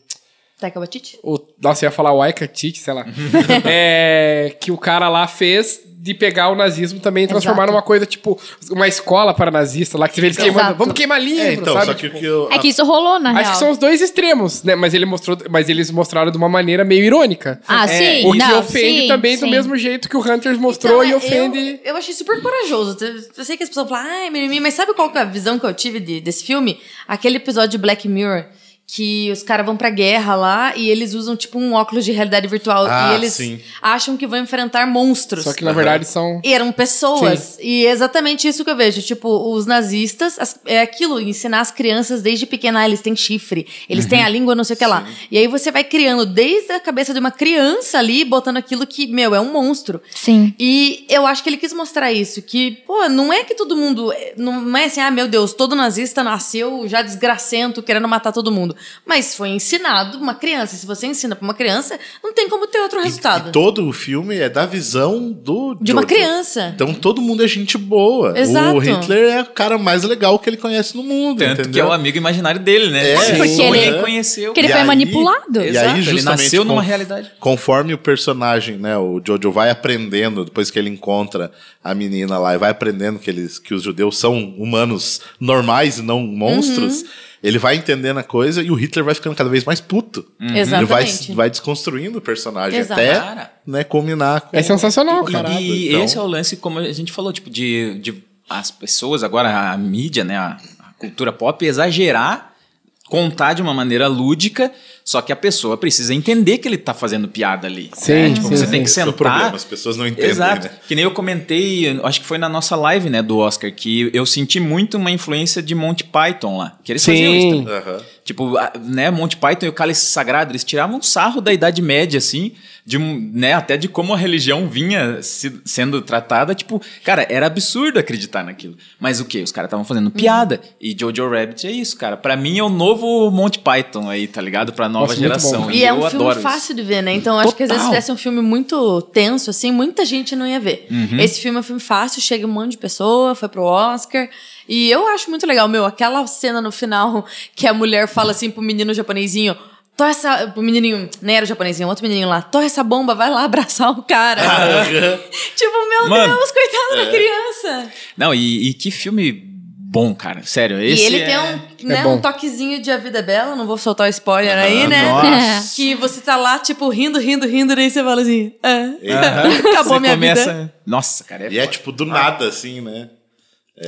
Taika Waititi?
o nossa, eu ia falar o Aika Tite, sei lá. [laughs] é, que o cara lá fez de pegar o nazismo também e transformar
Exato.
numa coisa, tipo, uma escola para nazista lá, que você vê eles
Exato.
queimando. Vamos queimar livro,
É, então,
sabe?
só que
Tipo,
que eu.
É que isso rolou, na
Acho
real.
que são os dois extremos, né? Mas, ele mostrou, mas eles mostraram de uma maneira meio irônica.
Ah, sim.
O que
não,
ofende
sim,
também do
sim.
mesmo jeito que o Hunters mostrou
Então,
e
é,
ofende.
Eu, eu achei super corajoso. Eu- sei que as pessoas falam, ai, mas sabe qual que é a visão que eu tive de- desse filme? Aquele episódio de Black Mirror. Que os caras vão pra guerra lá e eles usam tipo um óculos de realidade virtual.
Ah,
e eles
sim.
acham que vão enfrentar monstros.
Só que na verdade são.
E eram pessoas. E é exatamente isso que eu vejo. Tipo, os nazistas, as- é aquilo, ensinar as crianças desde pequena, ah, eles têm chifre, eles têm a língua, não sei o que lá. E aí você vai criando desde a cabeça de uma criança ali, botando aquilo que, meu, é um monstro.
Sim.
E eu acho que ele quis mostrar isso, que, pô, não é que todo mundo. Não é assim, ah, meu Deus, todo nazista nasceu já desgracento, querendo matar todo mundo. Mas foi ensinado uma criança. Se você ensina pra uma criança, não tem como ter outro resultado.
E todo o filme é da visão do.
De uma criança.
Então todo mundo é gente boa.
Exato.
O Hitler é o cara mais legal que ele conhece no mundo.
Tanto
entendeu?
que é o amigo imaginário dele, né?
É,
Sim.
porque
Ninguém
ele-
conheceu.
Porque ele
E
foi
aí-
manipulado.
E
Exato,
aí,
ele
justamente,
nasceu numa realidade.
Conforme o personagem, né, o Jojo vai aprendendo, depois que ele encontra a menina lá, e vai aprendendo que, eles, que os judeus são humanos normais e não monstros,
Uhum.
Ele vai entendendo a coisa e o Hitler vai ficando cada vez mais puto. Ele vai,
Exatamente.
vai desconstruindo o personagem
Exato.
até
Cara.
né, culminar com...
É sensacional, cara.
E
Então,
esse é o lance, como a gente falou, tipo, de, de as pessoas, agora a mídia, né, a, a cultura pop, exagerar contar de uma maneira lúdica, só que a pessoa precisa entender que ele tá fazendo piada ali.
Sim,
né? Tipo,
sim,
você
sim.
tem que
Esse é o
sentar.
problema, as pessoas não entendem,
Exato.
né?
Que nem eu comentei, acho que foi na nossa live, né, do Oscar, que eu senti muito uma influência de Monty Python lá. Que eles faziam isso
Sim.
também.
Aham.
Tipo, né, Monty Python e o Cálice Sagrado, eles tiravam um sarro da Idade Média, assim, de, né, até de como a religião vinha se- sendo tratada. Tipo, cara, era absurdo acreditar naquilo. Mas o quê? Os caras estavam fazendo piada. E Jojo Rabbit é isso, cara. Pra mim é o novo Monty Python aí, tá ligado? Pra nova
Nossa,
geração.
bom.
E é
eu
um filme
adoro
fácil de ver, né? Então acho que às vezes se tivesse um filme muito tenso, assim, muita gente não ia ver.
Uhum.
Esse filme é um filme fácil, chega um monte de pessoa, foi pro Oscar. E eu acho muito legal, meu, aquela cena no final que a mulher fala assim pro menino japonesinho. Torre essa. Pro menininho, nem era o japonesinho, outro menininho lá. Torre essa bomba, vai lá abraçar o cara. [laughs] [laughs] tipo, meu
Mano,
Deus, coitada da criança.
Não, e, e que filme bom, cara. Sério, esse
e ele
é...
tem um, né,
bom.
um toquezinho de A Vida é Bela, não vou soltar o spoiler aí, né?
nossa.
Que você tá lá, tipo, rindo, rindo, rindo, daí você fala assim, é,
Aham. [laughs]
acabou
Você
minha
começa...
vida.
Nossa, cara, é
E é
foda.
tipo do nada, assim, né?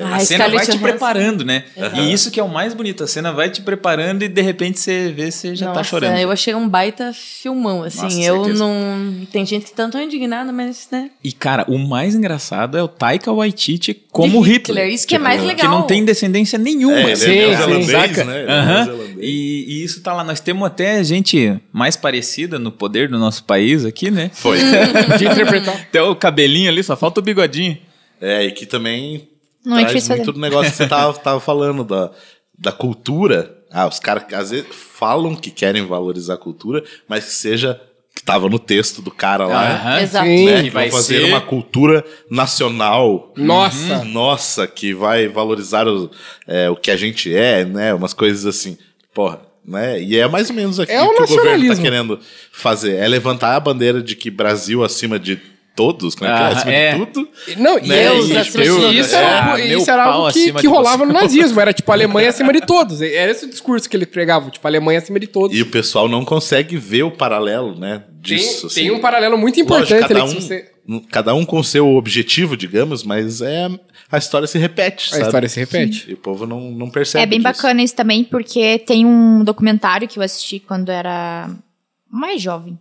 A
Ai,
cena vai te
Johansson.
preparando, né? E isso que é o mais bonito. A cena vai te preparando e de repente você vê, você já tá
Nossa,
chorando.
eu achei um baita filmão, assim.
Nossa,
eu
certeza.
não... Tem gente que tá tão indignada, mas, né?
E, cara, o mais engraçado é o Taika Waititi como
De
Hitler.
Hitler, isso que é mais
Que
legal.
não tem descendência nenhuma.
É, ele é
assim,
neozelandês, né? Ele é neozelandês.
E, e isso tá lá. Nós temos até gente mais parecida no poder do nosso país aqui, né?
Foi. [laughs]
De [laughs] interpretar.
Até o cabelinho ali, só falta o bigodinho.
É, e que também
Não é
traz
difícil
muito
fazer.
do negócio que você tava, [laughs] tava falando, da, da cultura. Ah, os caras às vezes falam que querem valorizar a cultura, mas que seja que tava no texto do cara lá.
Aham.
Exato.
Sim.
Né,
E
que
vai
fazer
ser-
uma cultura nacional.
Nossa.
Uhum. Nossa, que vai valorizar o, é, o que a gente é, né? Umas coisas assim. Porra, né? E é mais ou menos aqui
É o
que o governo tá
nacionalismo.
querendo fazer. É levantar a bandeira de que Brasil acima de todos, como é que é? Acima
é.
de tudo.
Não, e
Né?
Deus
E,
acima de
tipo,
tudo.
E isso,
É,
era,
meu
isso era algo que,
acima
que
de
rolava no nazismo. Era tipo a Alemanha acima de todos. Era esse o discurso que ele pregava. Tipo, a Alemanha acima de todos.
E o pessoal não consegue ver o paralelo, né?
tem,
Disso.
tem
assim.
um paralelo muito importante
Lógico, cada, um,
você-
cada um com seu objetivo, digamos, mas é a história se repete.
A
sabe?
história se repete.
E o povo não, não percebe.
É bem
disso.
bacana isso também, porque tem um documentário que eu assisti quando era mais jovem.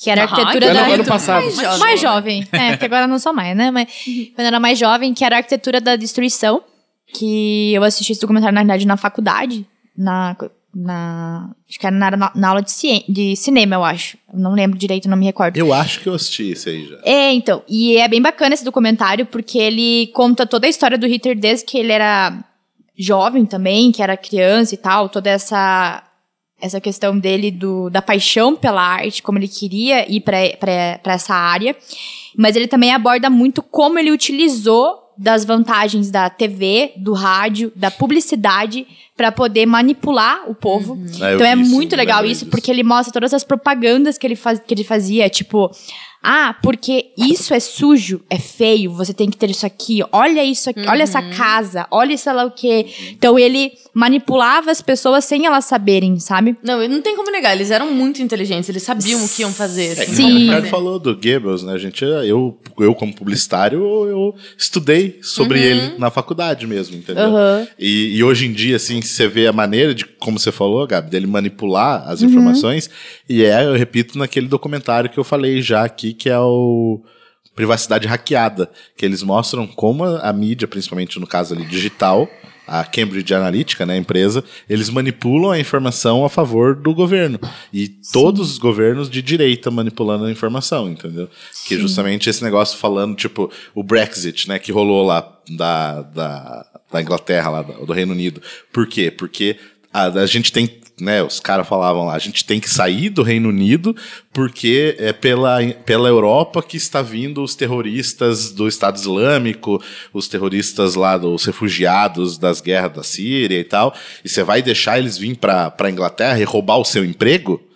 Que era a arquitetura
que
da.
ano- ano passado.
Mais
Mais,
jovem.
jovem. É, porque agora eu não sou mais, né? Mas quando eu era mais jovem, que era a arquitetura da destruição. Que eu assisti esse documentário, na verdade, na faculdade. Na. na acho que era na, na, na aula de, cien- de cinema, eu acho. Eu não lembro direito, não me recordo.
Eu acho que eu assisti isso aí já.
É, então. E é bem bacana esse documentário, porque ele conta toda a história do Hitler desde que ele era jovem também, que era criança e tal, toda essa essa questão dele do, da paixão pela arte, como ele queria ir para essa área. Mas ele também aborda muito como ele utilizou das vantagens da TV, do rádio, da publicidade para poder manipular o povo.
Ah, eu
então é
isso,
muito legal isso, porque ele mostra todas as propagandas que ele, faz, que ele fazia, tipo, ah, porque isso é sujo, é feio, você tem que ter isso aqui, olha isso aqui, olha essa casa, olha sei lá o quê. Então ele manipulava as pessoas sem elas saberem, sabe?
Não, não tem como negar, eles eram muito inteligentes, eles sabiam o que iam fazer.
É,
assim,
que o
Sim.
Ricardo falou do Goebbels, né? A gente, eu, eu como publicitário, eu estudei sobre ele na faculdade mesmo, entendeu?
Uhum.
E, e hoje em dia, assim, você vê a maneira de, como você falou, Gabi, dele manipular as informações. E é, eu repito, naquele documentário que eu falei já aqui, que é o Privacidade Hackeada, que eles mostram como a, mídia, principalmente no caso ali digital, a Cambridge Analytica, né, a empresa, eles manipulam a informação a favor do governo. E todos os governos de direita manipulando a informação, entendeu? Que justamente esse negócio falando, tipo, o Brexit, né, que rolou lá da, da, da Inglaterra, lá do Reino Unido. Por quê? Porque a, a gente tem, né, os caras falavam lá, a gente tem que sair do Reino Unido porque é pela, pela Europa que está vindo os terroristas do Estado Islâmico, os terroristas lá dos refugiados das guerras da Síria e tal, e você vai deixar eles vir para a Inglaterra e roubar o seu emprego?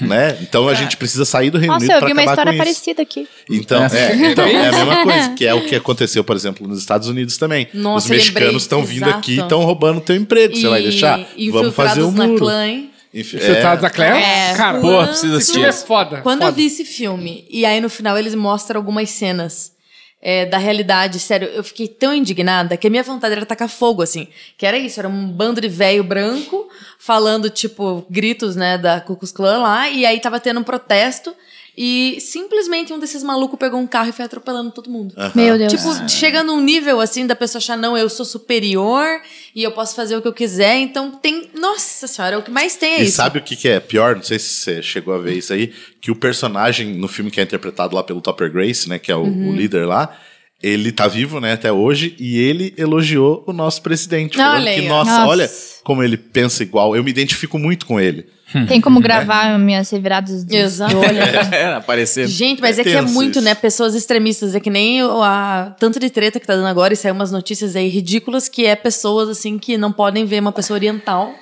Né? Então a gente precisa sair do Reino
Nossa,
Unido
eu
para
vi uma
acabar
história
com isso.
parecida aqui.
Então, é, então, é a mesma coisa, [laughs] que é o que aconteceu, por exemplo, nos Estados Unidos também.
Nossa,
Os
eu
mexicanos estão vindo
exato.
aqui e estão roubando o teu emprego. Você vai deixar?
E
Vamos fazer o
Infiltrados na
muro.
clã, hein?
Infi-
Infiltrados
é.
da Claire?
É,
Cara,
precisa
esse filme é
assistir.
foda.
Quando
foda.
eu vi esse filme, e aí no final eles mostram algumas cenas. É, da realidade. Sério, eu fiquei tão indignada que a minha vontade era tacar fogo, assim. Que era isso, era um bando de velho branco falando, tipo, gritos, né, da Klux Klan lá. E aí tava tendo um protesto. E simplesmente um desses malucos pegou um carro e foi atropelando todo mundo.
Meu Deus.
Tipo, chega num nível assim da pessoa achar, não, eu sou superior e eu posso fazer o que eu quiser. Então tem. Nossa senhora, o que mais tem é
E
isso.
sabe o que, que é pior? Não sei se você chegou a ver isso aí. Que o personagem no filme que é interpretado lá pelo Topper Grace, né? Que é o,
Uhum.
o líder lá. Ele tá vivo, né, até hoje, e ele elogiou o nosso presidente.
Olha
Falando que, nossa,
Nossa.
olha como ele pensa igual. Eu me identifico muito com ele.
Tem como gravar minhas reviradas de,
Exato.
olho. [laughs]
É, aparecer.
Gente, mas
É
é, que é muito,
isso.
né? Pessoas extremistas. É que nem o- a tanto de treta que tá dando agora, e saiu umas notícias aí ridículas que é pessoas assim que não podem ver uma pessoa oriental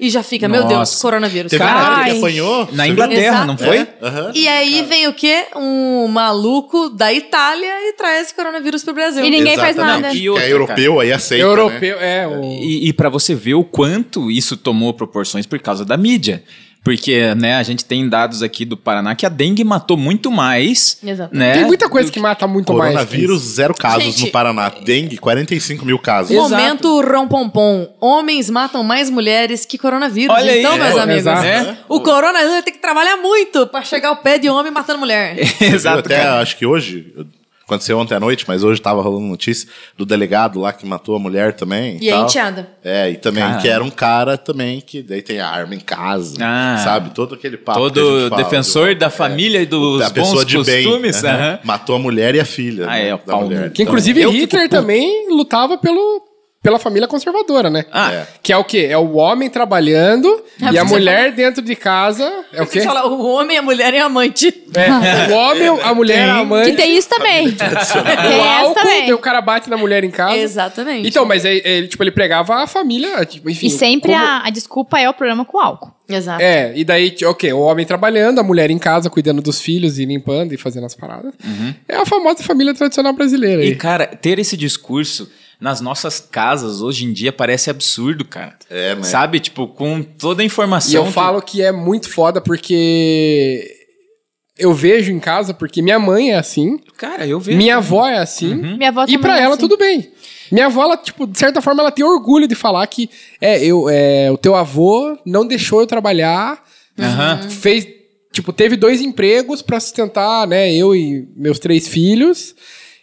e já fica, meu Deus,
Nossa.
coronavírus.
Teve
Cara,
cara
ai.
apanhou.
Na Inglaterra,
Exato.
não foi?
É, aham.
E aí vem o quê? Um maluco da Itália e traz coronavírus pro Brasil.
E ninguém faz
Exatamente.
nada.
E
Que
outra,
é europeu, aí aceita.
Europeu, é. O...
E, e para você ver o quanto isso tomou proporções por causa da mídia. Porque, né, a gente tem dados aqui do Paraná que a dengue matou muito mais.
Exato.
Né,
Tem muita coisa
do
que mata muito mais.
Coronavírus, zero casos
Gente-
no Paraná. Dengue, 45 mil casos.
Exato.
Momento rompompom. Homens matam mais mulheres que coronavírus.
Olha aí,
então, meus
é,
amigos.
Né?
o coronavírus tem que trabalhar muito pra chegar ao pé de homem matando mulher. [laughs]
Exato,
Até
cara.
acho que hoje, aconteceu ontem à noite, mas hoje tava rolando notícia do delegado lá que matou a mulher também.
E a
tal.
enteada.
É, e também
Cara.
que era um cara também que daí tem a arma em casa,
Ah.
sabe? Todo aquele papo que a
Todo defensor
do-
da família e dos
da pessoa
bons
de
costumes.
bem.
aham.
Matou a mulher e a filha
Ah,
né,
é, o
da
pau
Que
Então,
inclusive
eu fico
Hitler também lutava pelo, pela família conservadora, né?
Ah,
É.
Que é o quê? É o homem trabalhando e a mulher dentro de casa. É o
Você
quê?
fala, o homem, a mulher e a amante.
É, o homem, a mulher, a mãe.
Que tem isso também. tem
O
essa
álcool,
também.
o cara bate na mulher em casa.
Exatamente.
Então, mas ele, ele, tipo, ele pregava a família, tipo, enfim.
E sempre
como-
a, a desculpa é o problema com o álcool.
Exato.
É, e daí, ok, o homem trabalhando, a mulher em casa cuidando dos filhos e limpando e fazendo as paradas. É a famosa família tradicional brasileira.
E,
Aí.
cara, ter esse discurso nas nossas casas hoje em dia parece absurdo, cara.
É, né?
Sabe? Tipo, com toda a
E
informação.
eu
que-
falo que é muito foda porque eu vejo em casa, porque minha mãe é assim,
Cara, eu vejo.
minha avó é assim,
Minha avó
e pra
é
ela
assim.
tudo bem. Minha avó, ela, tipo, de certa forma, ela tem orgulho de falar que é, eu, é, o teu avô não deixou eu trabalhar,
Aham.
fez, tipo, teve dois empregos pra sustentar, né, eu e meus três filhos.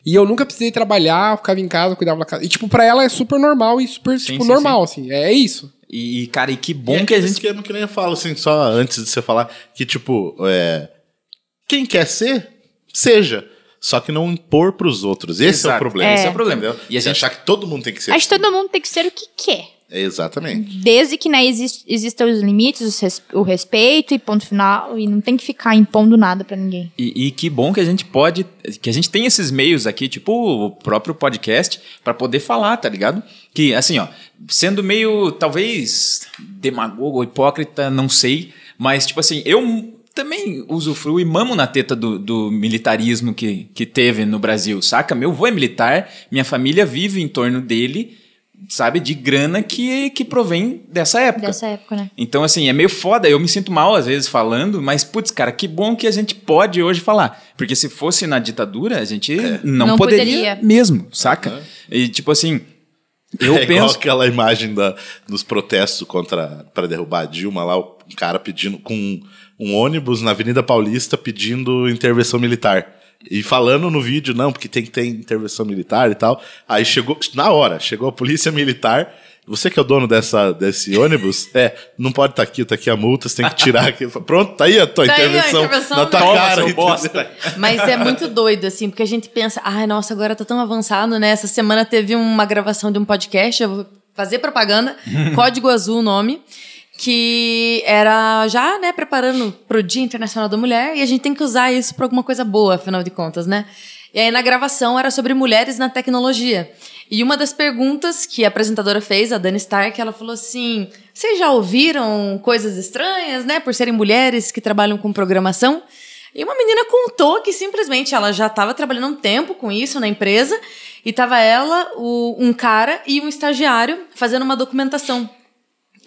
E eu nunca precisei trabalhar, ficava em casa, cuidava da casa. E, tipo, pra ela é super normal e super,
Sim,
tipo,
sim,
normal, assim. É isso.
E, cara, e que bom
E é
que a gente.
esquema que nem eu falo, assim, só antes de você falar, que tipo, é, quem quer ser, seja. Só que não impor pros outros. Esse é o
Exato.
problema.
Esse é o problema.
Entendeu?
E a
Você
gente-
achar que todo mundo tem que ser.
Acho que todo mundo tem que ser o que quer.
É, Exatamente.
Desde que né, exist, existam os limites, o respeito e ponto final. E não tem que ficar impondo nada pra ninguém.
E, e que bom que a gente pode, que a gente tem esses meios aqui, tipo o próprio podcast, pra poder falar, tá ligado? Que assim, ó, sendo meio talvez demagogo ou hipócrita, não sei, mas tipo assim, eu também usufruo e mamo na teta do, do militarismo que, que teve no Brasil, saca? Meu avô é militar, minha família vive em torno dele, sabe, de grana que, que provém dessa época.
Dessa época, né?
Então, assim, é meio foda. Eu me sinto mal às vezes falando, mas, putz, cara, que bom que a gente pode hoje falar. Porque se fosse na ditadura, a gente não,
Não
poderia,
poderia.
mesmo, saca? E, tipo assim, eu [laughs]
é igual
penso.
aquela imagem da, dos protestos contra para derrubar a Dilma lá, um cara pedindo com um ônibus na Avenida Paulista pedindo intervenção militar. E falando no vídeo, não, porque tem que ter intervenção militar e tal. Aí chegou, na hora, chegou a polícia militar. Você que é o dono dessa, desse ônibus, é, não pode estar aqui, tá aqui a multa, você tem que tirar aqui. Pronto, tá aí a tua
Tá aí a
intervenção,
intervenção
na tua
Toma,
cara.
bosta.
Mas é muito doido, assim, porque a gente pensa, ai, nossa, agora tá tão avançado, né? Essa semana teve uma gravação de um podcast, eu vou fazer propaganda, Código Azul o nome, que era já, né, preparando pro Dia Internacional da Mulher, e a gente tem que usar isso pra alguma coisa boa, afinal de contas, né? E aí na gravação era sobre mulheres na tecnologia. E uma das perguntas que a apresentadora fez, a Dani Stark, ela falou assim: vocês já ouviram coisas estranhas, né, por serem mulheres que trabalham com programação? E uma menina contou que simplesmente ela já estava trabalhando um tempo com isso na empresa e tava ela, o- um cara e um estagiário fazendo uma documentação.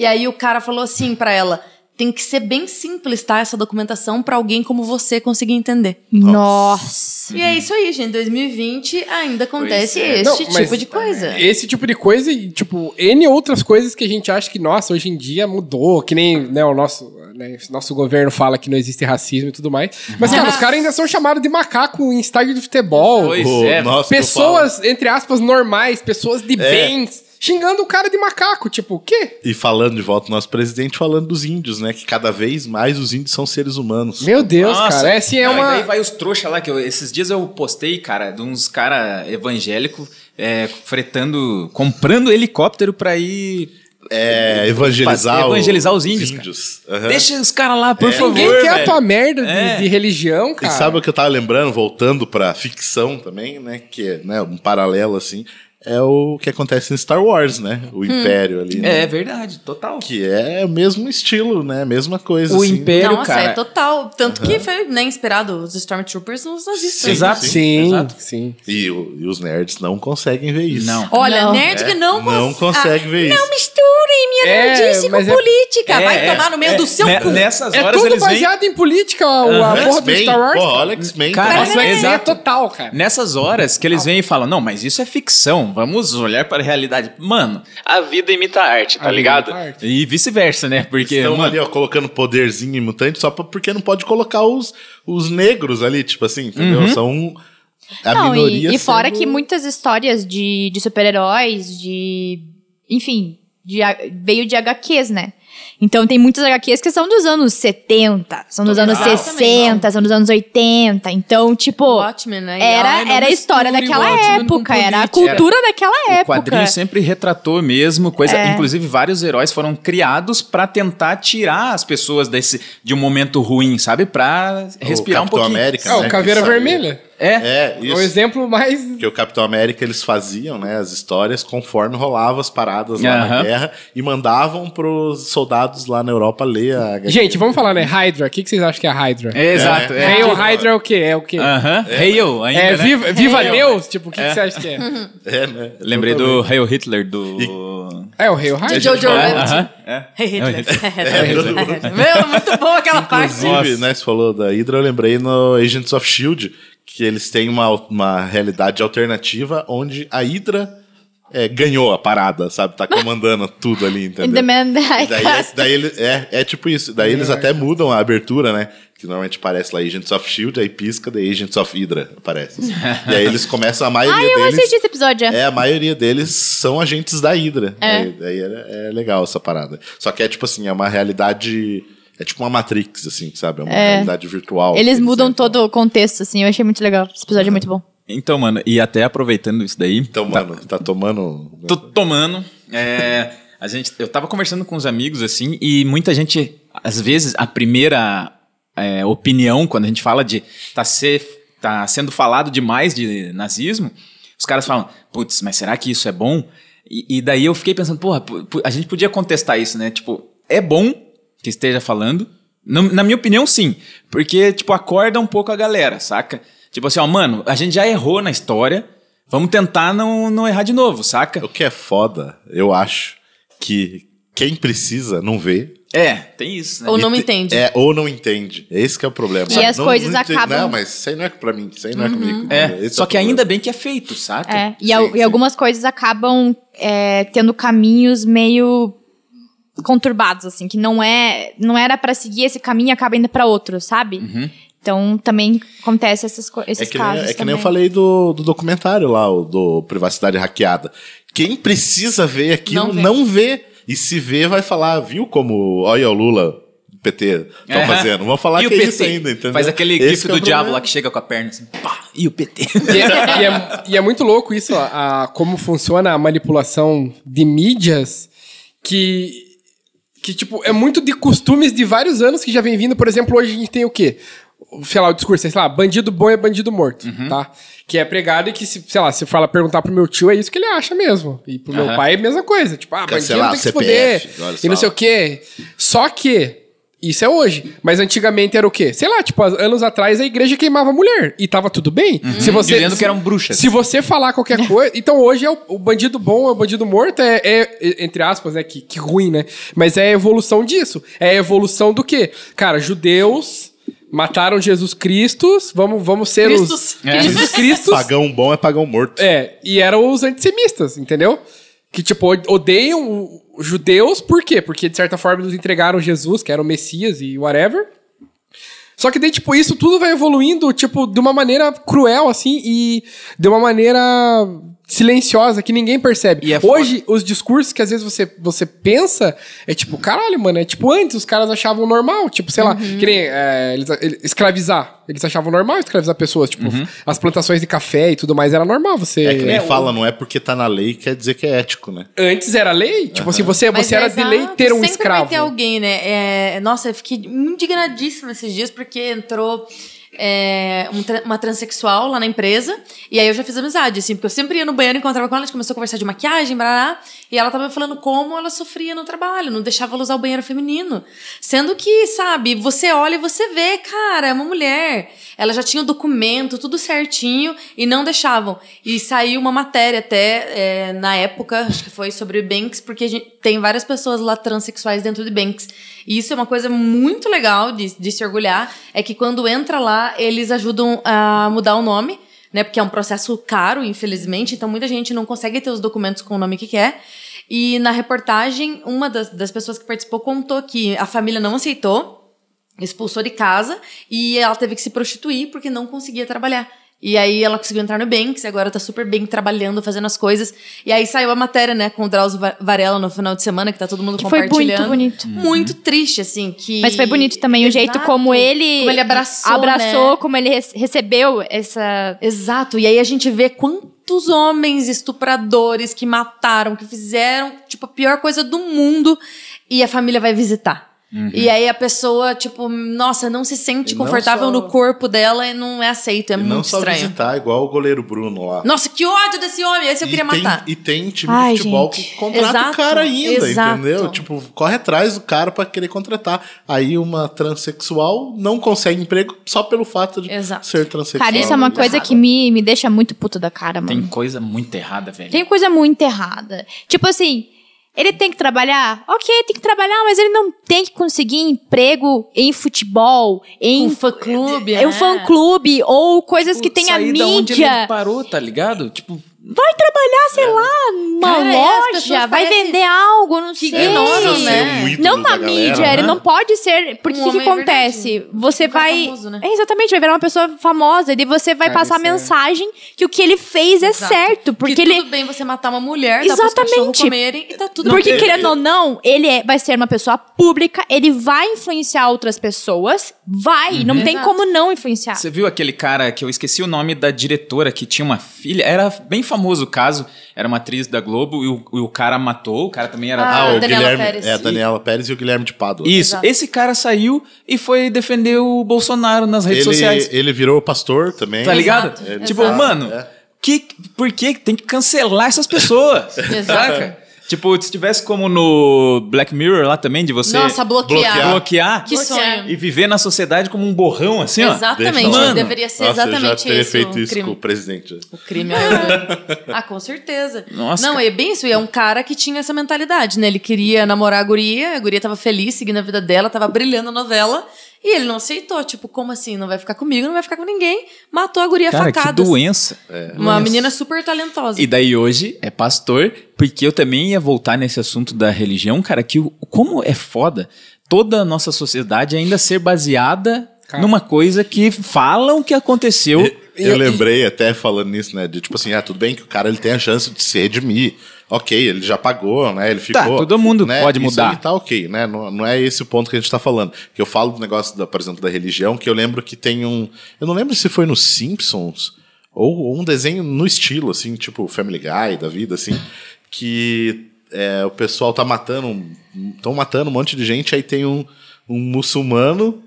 E aí o cara falou assim pra ela: tem que ser bem simples, tá? Essa documentação pra alguém como você conseguir entender.
Nossa.
E é isso aí, gente. 2020 ainda acontece
é.
este
Não, mas-
tipo de coisa.
Esse tipo de coisa e, tipo, N outras coisas que a gente acha que, nossa, hoje em dia mudou, que nem né, o nosso, né, nosso governo fala que não existe racismo e tudo mais. Mas, cara, os caras ainda são chamados de macaco em estádio de futebol.
Pois
Pô,
é.
nossa,
Pessoas, entre aspas, normais, pessoas de
É.
bens, xingando o cara de macaco. Tipo, o quê?
E falando de volta, o nosso presidente falando dos índios, né? Que cada vez mais os índios são seres humanos.
Meu Deus,
Nossa.
cara. É assim, é
e
uma.
daí vai os trouxa lá, que eu- esses dias eu postei, cara, de uns cara evangélico é, fretando, comprando helicóptero pra ir
É, evangelizar, o-
evangelizar os índios,
Aham.
Deixa os caras lá, por favor.
Ninguém quer a
velho.
tua merda de,
É.
de religião,
E
cara.
sabe o que eu tava lembrando, voltando pra ficção também, né? Que é né, um paralelo assim. É o que acontece em Star Wars, né? O Império ali. né?
É verdade, total.
Que é o mesmo estilo, né? Mesma coisa.
O
assim.
Império,
Nossa,
cara.
é total. Tanto que foi nem inspirado os Stormtroopers nos nazistas.
Sim,
Exato.
Sim,
Exato.
sim.
E, o- e os nerds não conseguem ver isso.
Não.
Olha,
Não.
nerd que não,
Não
cons-
consegue ver
Ah,
isso.
Não misturem minha
É,
nerdice com
é-
política.
É,
Vai
é,
tomar no meio
é.
do seu
Ne-
cu.
Nessas
É
horas
tudo
eles vêm.
baseado em política, a, a porra do Star Wars. Cara.
olha X-Men.
Cara,
cara.
Nossa, vai
Exato.
é total, cara.
Nessas horas que eles vêm e falam, não, mas isso é ficção, vamos olhar para a realidade. Mano, a vida imita a arte, tá
A
ligado?
arte.
E vice-versa, né? Porque,
Estão
mano,
ali, ó, colocando poderzinho em mutante só porque não pode colocar os, os negros ali, tipo assim, entendeu? São a
Não,
minoria.
e, e fora
sendo-
que muitas histórias de, de super-heróis, de. Enfim, de, a- veio de HQs, né? Então tem muitas HQs que são dos anos 70, são dos anos
Exatamente.
60, são dos anos 80. Então, tipo,
Watchmen, né?
era, era a história daquela
Watchmen
época, era a cultura daquela
o
época.
quadrinho sempre retratou mesmo coisa.
É.
Inclusive, vários heróis foram criados pra tentar tirar as pessoas desse de um momento ruim, sabe? Pra respirar um
Capitão
pouquinho.
América,
É,
né,
o Caveira
que.
Vermelha.
É.
É,
É o
isso.
exemplo mais.
Porque o Capitão América eles faziam, né, as histórias conforme rolavam as paradas lá na guerra e mandavam pros soldados lá na Europa ler a HQ.
Gente, vamos falar, né? Hydra. O que, que vocês acham que é a Hydra?
É, exato. É,
Hail Hydra é o quê? É o quê?
Aham. Hail ainda,
É,
né?
viva, viva
Hail.
Deus? Tipo, o que, que você acha que é? [laughs]
É, né?
Lembrei do. Hail Hitler do...
É o Hail Hydra?
Jojo
É,
Rabbit.
aham, é.
Hey, Hitler. [laughs]
É, todo mundo-
Meu, muito boa aquela parte.
Inclusive, né, você falou da Hydra, eu lembrei no Agents of S.H.I.E.L.D., que eles têm uma, uma realidade alternativa onde a Hydra é, ganhou a parada, sabe? Tá comandando [laughs] tudo ali,
In
entendeu?
the Man That I
E daí,
Cast.
daí ele, é, é tipo isso. Daí eles até mudam a abertura, né? Que normalmente aparece lá Agents of S.H.I.E.L.D., aí pisca, daí Agents of Hydra aparece. e aí eles começam, a maioria [laughs]
Ai, eu
deles...
assisti esse episódio.
É, a maioria deles são agentes da Hydra.
É.
Daí, daí é, é legal essa parada. Só que é tipo assim, é uma realidade. É tipo uma Matrix, assim, sabe? É uma realidade virtual.
Eles mudam todo o contexto, assim. Eu achei muito legal. Esse episódio é muito bom.
Então, mano, e até aproveitando isso daí...
Então, mano, tá tomando.
Tô tomando. É, a gente, eu tava conversando com uns amigos assim e muita gente, às vezes, a primeira é, opinião quando a gente fala de tá, ser, tá sendo falado demais de nazismo, os caras falam, putz, mas será que isso é bom? E, e daí eu fiquei pensando, porra, a gente podia contestar isso, né? Tipo, é bom que esteja falando. Na, na minha opinião, sim. Porque, tipo, acorda um pouco a galera, saca? Tipo assim, ó, mano, a gente já errou na história. Vamos tentar não, não errar de novo, saca?
O que é foda, eu acho, que quem precisa não vê.
É, tem isso, né?
Ou não
te-
entende.
É, ou não entende. Esse que é o problema.
E as
Não-
coisas
não
acabam-
Não, mas isso aí não é pra mim, isso aí não é comigo.
É,
Esse
só
o
que
problema.
ainda bem que é feito, saca?
É, e,
Sim,
al- e
sim.
algumas coisas acabam é, tendo caminhos meio conturbados, assim, que não é não era pra seguir esse caminho e acaba indo pra outro, sabe?
Uhum.
Então também acontece essas, esses
É que, nem,
casos
é que nem eu falei do, do documentário lá, o do Privacidade Hackeada. Quem precisa ver aquilo
Não
não
vê.
vê. E se vê, vai falar, viu como olha o Lula, o PT, estão
É.
fazendo. Vão falar
E
que
o
é
PT?
isso ainda, entendeu?
Faz aquele
Esse
gif
é
do diabo
problema.
lá que chega com a perna assim, pá, e o PT?
E é, e é- e é muito louco isso, a, a- como funciona a manipulação de mídias, que, que, tipo, é muito de costumes de vários anos que já vem vindo. Por exemplo, hoje a gente tem o quê? Sei lá, o discurso, sei lá, bandido bom é bandido morto,
Uhum.
tá? Que é pregado e que, se, sei lá, se fala perguntar pro meu tio, é isso que ele acha mesmo. E pro meu
Aham.
pai é a mesma coisa. Tipo, ah, bandido
Cancelar
tem que se
CPF,
fuder.
olha
E não sei o quê. Só que Isso é hoje. Mas antigamente era o quê? Sei lá, tipo, anos atrás a igreja queimava mulher. E tava tudo bem. Se você,
Dizendo que eram bruxas.
Se você falar qualquer [laughs] coisa. Então hoje é o, o bandido bom, é o bandido morto, é, é, entre aspas, né? Que, que ruim, né? Mas é a evolução disso. É a evolução do quê? Cara, judeus mataram Jesus Cristo. Vamos, vamos ser
Cristos.
os. Jesus Cristo.
Pagão bom é pagão morto.
É, e eram os antissemistas, entendeu? Que, tipo, odeiam os judeus, por quê? Porque, de certa forma, eles entregaram Jesus, que era o Messias e whatever. Só que daí, tipo, isso tudo vai evoluindo, tipo, de uma maneira cruel, assim, e de uma maneira silenciosa que ninguém percebe.
E é
Hoje, os discursos que às vezes você, você pensa é tipo, caralho, mano, é tipo antes os caras achavam normal, tipo, sei lá, que nem é, eles, eles- escravizar. Eles achavam normal escravizar pessoas, tipo, as plantações de café e tudo mais era normal você.
É que nem fala, não é porque tá na lei que quer dizer que é ético, né?
Antes era lei, tipo assim, você,
Mas
você era
é
de lei ter um
sempre
escravo.
vai ter alguém, né? É, nossa, eu fiquei indignadíssima esses dias porque entrou é, um uma transexual lá na empresa e aí eu já fiz amizade, assim, porque eu sempre ia no banheiro, encontrava com ela, a gente começou a conversar de maquiagem, barará, e ela tava me falando como ela sofria no trabalho, não deixava ela usar o banheiro feminino. Sendo que, sabe, você olha e você vê, cara, é uma mulher. Ela já tinha o documento, tudo certinho, e não deixavam. E saiu uma matéria até é, na época, acho que foi sobre Banks, porque gente, tem várias pessoas lá transexuais dentro de Banks. E isso é uma coisa muito legal de, de se orgulhar, é que quando entra lá, eles ajudam a mudar o nome, né? Porque é um processo caro, infelizmente, então muita gente não consegue ter os documentos com o nome que quer. E na reportagem, uma das, das pessoas que participou contou que a família não aceitou, expulsou de casa e ela teve que se prostituir porque não conseguia trabalhar. E aí ela conseguiu entrar no Banks e agora tá super bem trabalhando, fazendo as coisas. E aí saiu a matéria, né, com o Drauzio Va- Varela no final de semana, que tá todo mundo
Que foi
compartilhando.
muito bonito.
Muito triste, assim, que...
Mas foi bonito também o jeito
Exato.
como ele,
Como ele abraçou,
abraçou
né?
como ele rece- recebeu essa.
Exato. E aí a gente vê quantos homens estupradores que mataram, que fizeram, tipo, a pior coisa do mundo e a família vai visitar. E aí a pessoa, tipo, nossa, não se sente
E
confortável
só-
no corpo dela e não é aceito. É
e
muito
não só
estranho.
visitar, igual o goleiro Bruno lá.
Nossa, que ódio desse homem! Esse eu
E
queria
tem-
matar.
E tem time
Ai,
de futebol
gente.
que contrata
Exato,
o cara ainda,
exato.
entendeu? Tipo, corre atrás do cara pra querer contratar. Aí uma transexual não consegue emprego só pelo fato de
Exato.
ser transexual.
Cara, isso é uma coisa que me, me deixa muito puta da cara, mano.
Tem coisa muito errada, velho.
Tem coisa muito errada. Tipo assim, ele tem que trabalhar? Ok, tem que trabalhar, mas ele não tem que conseguir emprego em futebol, em
Um fã-clube,
em um
né?
fã-clube, ou coisas que tem a
Sair da onde ele
mídia.
parou, tá ligado? Tipo,
Vai trabalhar, sei lá, numa
Cara, é, as
loja,
pessoas
vai
parecem
vender algo, não
que
sei.
ignoram,
Ser
né?
um ídolo
Não
da
na
galera,
mídia,
né?
ele não pode ser. Porque
Um
o que, que
homem é
acontece? Você
Ficar
vai.
famoso, né?
É, exatamente, vai virar uma pessoa famosa. E daí você vai
Cara,
passar a
isso é-
mensagem que o que ele fez é
Exato.
certo. Porque
que
ele.
tudo bem você matar uma mulher, dá pros
Exatamente.
cachorros comerem e tá tudo
Porque,
bem.
querendo ou não, ele é- vai ser uma pessoa pública, ele vai influenciar outras pessoas. Vai, não tem
Exato.
como não influenciar.
Você viu aquele cara que eu esqueci o nome da diretora que tinha uma filha? Era bem famoso o caso. Era uma atriz da Globo e o, e o cara matou. O cara também era.
Ah,
Ah, o
Daniela
Guilherme.
Pérez.
É, a Daniela Pérez e o Guilherme de Pádua.
Isso.
Exato.
Esse cara saiu e foi defender o Bolsonaro nas redes
ele,
sociais.
ele virou pastor também.
Tá ligado?
Exato,
Tipo,
exato.
mano,
É.
que, por que tem que cancelar essas pessoas? Saca? Tipo, se tivesse como no Black Mirror lá também, de você
Nossa, bloquear.
bloquear.
bloquear
Que sonho.
e viver na sociedade como um borrão, assim, ó.
Exatamente,
eu-
Mano.
deveria ser
Nossa, eu já
exatamente isso.
feito
o
isso
crime.
com o presidente.
O crime é... [laughs] ah, com certeza.
Nossa,
não, é bem isso. E é um cara que tinha essa mentalidade, né? Ele queria namorar a guria, a guria tava feliz, seguindo a vida dela, tava brilhando a novela. E ele não aceitou. Tipo, como assim? Não vai ficar comigo, não vai ficar com ninguém. Matou a guria
Cara, que doença.
Uma menina super talentosa.
E daí hoje é pastor, porque eu também ia voltar nesse assunto da religião, cara, que o- como é foda toda a nossa sociedade ainda ser baseada
Cara.
numa coisa que falam que aconteceu.
Eu lembrei até falando nisso, né? De tipo assim, ah, tudo bem que o cara ele tem a chance de se redimir. Ok, ele já pagou, né? Ele ficou.
Tá, todo mundo
né?
pode
Isso
mudar.
aí tá ok, né? Não, não é esse o ponto que a gente tá falando. Que eu falo do negócio, da, por exemplo, da religião, que eu lembro que tem um. Eu não lembro se foi nos Simpsons ou, ou um desenho no estilo, assim, tipo Family Guy da vida, assim, que é, o pessoal tá matando. Estão matando um monte de gente, aí tem um, um muçulmano.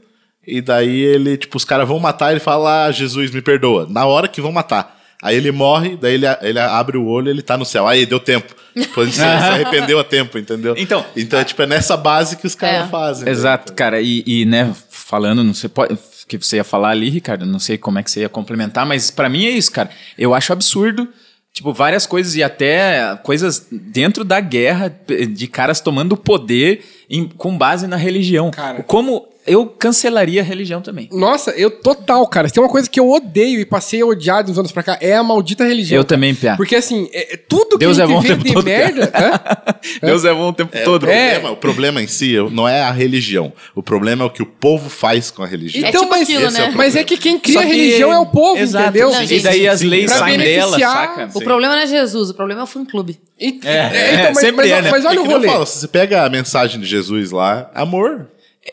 E daí ele, tipo, os caras vão matar, ele fala, ah, Jesus, me perdoa. Na hora que vão matar. Aí ele morre, daí ele, ele abre o olho ele tá no céu. Aí deu tempo. Tipo, ele [laughs] se, arrependeu a tempo, entendeu?
Então-
então é, tipo, é nessa base que os caras
É.
fazem.
Exato, cara. E, e, né, falando, não sei pode, que você ia falar ali, Ricardo, não sei como é que você ia complementar, mas pra mim é isso, cara. Eu acho absurdo. Tipo, várias coisas e até coisas dentro da guerra de caras tomando poder em- com base na religião.
Cara.
Como eu cancelaria a religião também.
Nossa, eu total, cara. Se tem uma coisa que eu odeio e passei a odiar de uns anos pra cá, é a maldita religião.
Eu também, Pia.
Porque assim, é- é tudo
Deus
que a
é
gente
bom o
vê
tempo
de
todo,
merda. [laughs]
Deus é bom o tempo
É, o,
todo.
problema, o problema em si não é a religião. O problema é o que o povo faz com a religião.
Então,
tipo
mas,
aquilo,
é o
né?
mas é que quem cria
Só
a
que-
religião é o povo,
Exato.
entendeu?
Não,
e
gente,
daí as leis
pra
saem dela, saca?
O problema não é Jesus, o problema é o fã-clube.
E-
É, é,
então, mas,
sempre
mas,
é, né?
mas olha
É
o
que
rolê.
falo, se você pega a mensagem de Jesus lá, amor.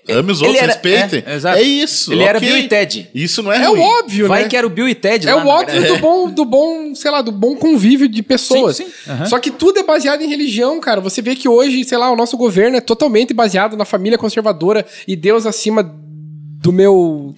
Ame os
Ele
outros,
era-
respeitem.
é.
É isso.
Ele era
ok.
Bill e Ted.
Isso não é,
É
ruim.
o óbvio,
Vai
né?
que era o Bill e Ted
É
lá,
o óbvio do bom, do bom, sei lá, do bom convívio de pessoas.
Sim, sim. Aham.
Só que tudo é baseado em religião, cara. Você vê que hoje, sei lá, o nosso governo é totalmente baseado na família conservadora e Deus acima do meu.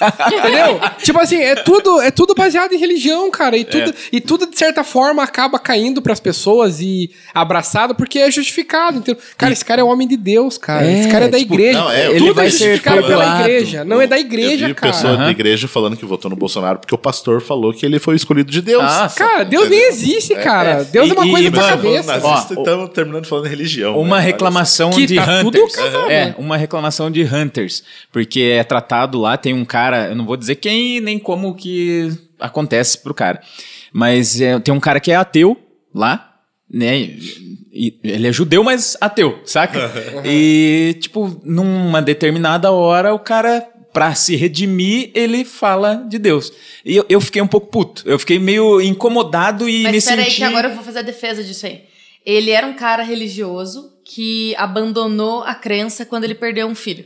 Entendeu? Tipo assim, é tudo, é tudo baseado em religião, cara. E tudo, e tudo, de certa forma, acaba caindo pras pessoas e abraçado porque é justificado. Entendeu? Cara, esse cara é homem de Deus, cara.
É,
esse cara é da
tipo,
igreja.
não, é,
tudo é justificado pela igreja. Não é da
Eu
igreja,
vi
cara.
pessoa
Aham.
da igreja falando que votou no Bolsonaro porque o pastor falou que ele foi escolhido de Deus.
Ah,
Cara, Deus nem existe, cara. Deus é uma
E-
coisa
e, mano,
cabeça.
Nazista,
Ó,
estamos terminando falando de religião.
Uma
né?
reclamação
Que
de
tá tudo
Hunters.
casado,
é,
né?
uma reclamação de Hunters. Porque é tratado lá, tem um cara, eu não vou dizer quem nem como que acontece pro cara. Mas é, tem um cara que é ateu lá, né? E ele é judeu, mas ateu, saca? [laughs] e, tipo, numa determinada hora, o cara, pra se redimir, ele fala de Deus. E eu, eu fiquei um pouco puto. Eu fiquei meio incomodado e me
Mas peraí
senti...
que agora eu vou fazer a defesa disso aí. Ele era um cara religioso que abandonou a crença quando ele perdeu um filho.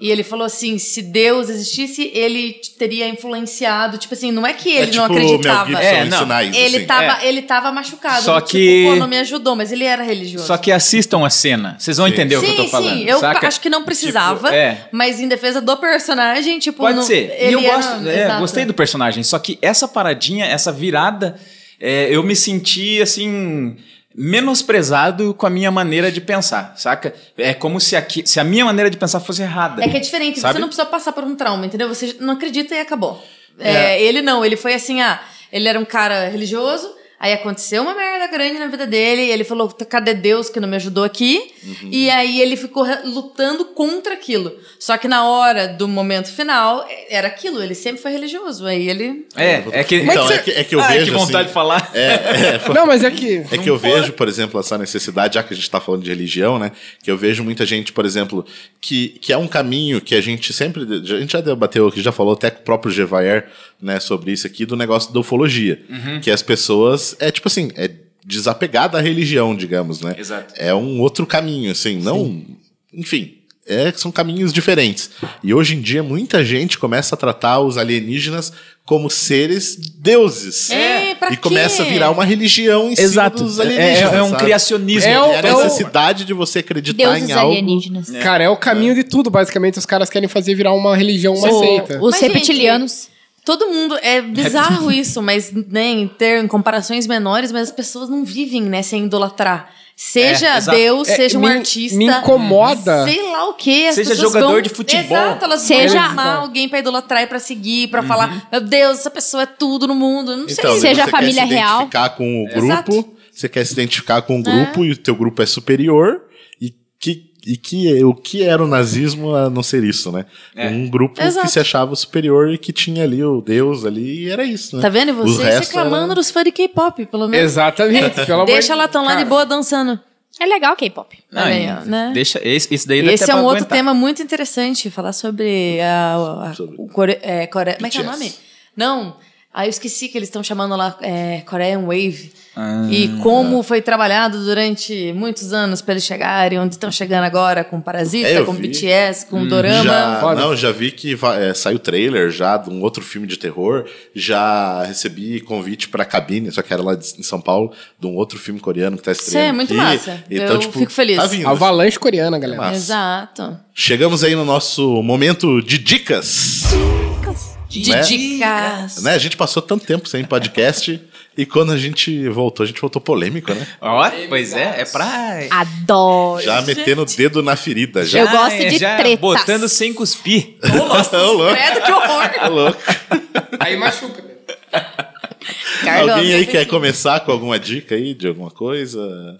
E ele falou assim, se Deus existisse, ele teria influenciado. Tipo assim, não é que
É
ele
tipo
não
o Mel
acreditava.
Gibson
É, não.
sinais,
Ele,
assim.
tava, ele tava machucado.
Só
do
que-
Tipo, pô, não me ajudou, mas ele era religioso.
Só que assistam a cena. Vocês vão entender o que eu tô
sim,
falando.
sim. Eu
saca?
acho que não precisava.
Tipo, é.
Mas em defesa do personagem, tipo...
Pode
não-
ser. E eu
era-
gosto, é,
exato.
gostei do personagem. Só que essa paradinha, essa virada, é, eu me senti assim. Menosprezado com a minha maneira de pensar, saca? É como se, aqui, se a minha maneira de pensar fosse errada.
É que é diferente,
Sabe?
você não precisa passar por um trauma, entendeu? Você não acredita e acabou. É, ele não, ele foi assim, ah, ele era um cara religioso, aí aconteceu uma merda grande na vida dele, e ele falou, cadê Deus que não me ajudou aqui?
Uhum.
E aí ele ficou lutando contra aquilo. Só que na hora do momento final, é- era aquilo, ele sempre foi religioso, aí ele...
É, é que.
Então, é que, é que eu
Ah,
vejo.
que vontade
assim,
de falar.
É, é, [laughs]
Não, mas é que.
É que eu vejo, por exemplo, essa necessidade, já que a gente está falando de religião, né? Que eu vejo muita gente, por exemplo, que, que é um caminho que a gente sempre. A gente já debateu aqui, já falou até com o próprio Gevaer, né, sobre isso aqui, do negócio da ufologia.
Uhum.
Que as pessoas. É tipo assim, é desapegar da religião, digamos, né?
Exato.
É um outro caminho, assim, não. Enfim. É, são caminhos diferentes. E hoje em dia, muita gente começa a tratar os alienígenas como seres deuses.
É, pra
e começa a
quê?
virar uma religião em
Exato.
cima dos
É-
alienígenas.
é um
sabe?
criacionismo.
É o-
É a
é o-
necessidade de você acreditar
Deuses
em algo.
alienígenas.
Cara, é o caminho de tudo, basicamente. Os caras querem fazer virar uma religião, uma
O-
seita.
Os
Mas,
reptilianos.
Todo mundo é bizarro isso, mas né, em ter comparações menores, mas as pessoas não vivem né, sem idolatrar. Seja
É.
Deus,
É,
seja um
me-
artista.
me incomoda.
Sei lá o quê. as
Seja jogador
vão-
de futebol.
Exato, elas
Seja-
vão chamar alguém pra idolatrar e pra seguir,
Uhum.
pra falar, meu Deus, essa pessoa é tudo no mundo. Não
Então,
sei.
Seja a família
quer se
real.
identificar com o grupo,
Exato.
você quer se identificar com o grupo e o teu grupo é superior e que e que o que era o nazismo a não ser isso, né?
É.
Um grupo
Exato.
que se achava superior e que tinha ali o Deus ali e era isso, né?
Tá vendo? E vocês reclamando
era-
dos fãs de K-pop, pelo menos.
Exatamente. [laughs] pelo amor
Deixa
de-
lá, tão lá de boa dançando.
É legal K-pop.
Né?
Deixa, esse, esse daí
Esse é um outro
aguentar.
tema muito interessante, falar sobre a, a-
Sobre-
o Core, é, Core- como é que é o nome? Não, aí eu esqueci que eles estão chamando lá é, Korean Wave.
Ah.
e como foi trabalhado durante muitos anos para eles chegarem onde estão chegando agora com Parasita,
É,
com
vi.
BTS, com Dorama.
Já, não, já vi que é, saiu trailer já de um outro filme de terror. Já recebi convite pra cabine, só que era lá de- em São Paulo, de um outro filme coreano que tá estreando.
é muito
aqui.
massa.
Então,
Eu
tipo,
fico feliz.
Tá vindo.
Avalanche coreana, galera.
Massa.
Exato.
Chegamos aí no nosso momento de dicas.
De
né?
dicas.
Né? A gente passou tanto tempo sem podcast e quando a gente voltou, a gente voltou polêmico, né?
Ó, pois é, é pra.
Adoro.
Já metendo o dedo na ferida. Já.
Eu gosto de
já
tretas.
botando sem cuspir. [laughs]
Ô, louco.
Credo, que horror.
Ô, louco.
Aí machuca.
Carlos,
Alguém aí quer começar com alguma dica aí de alguma coisa?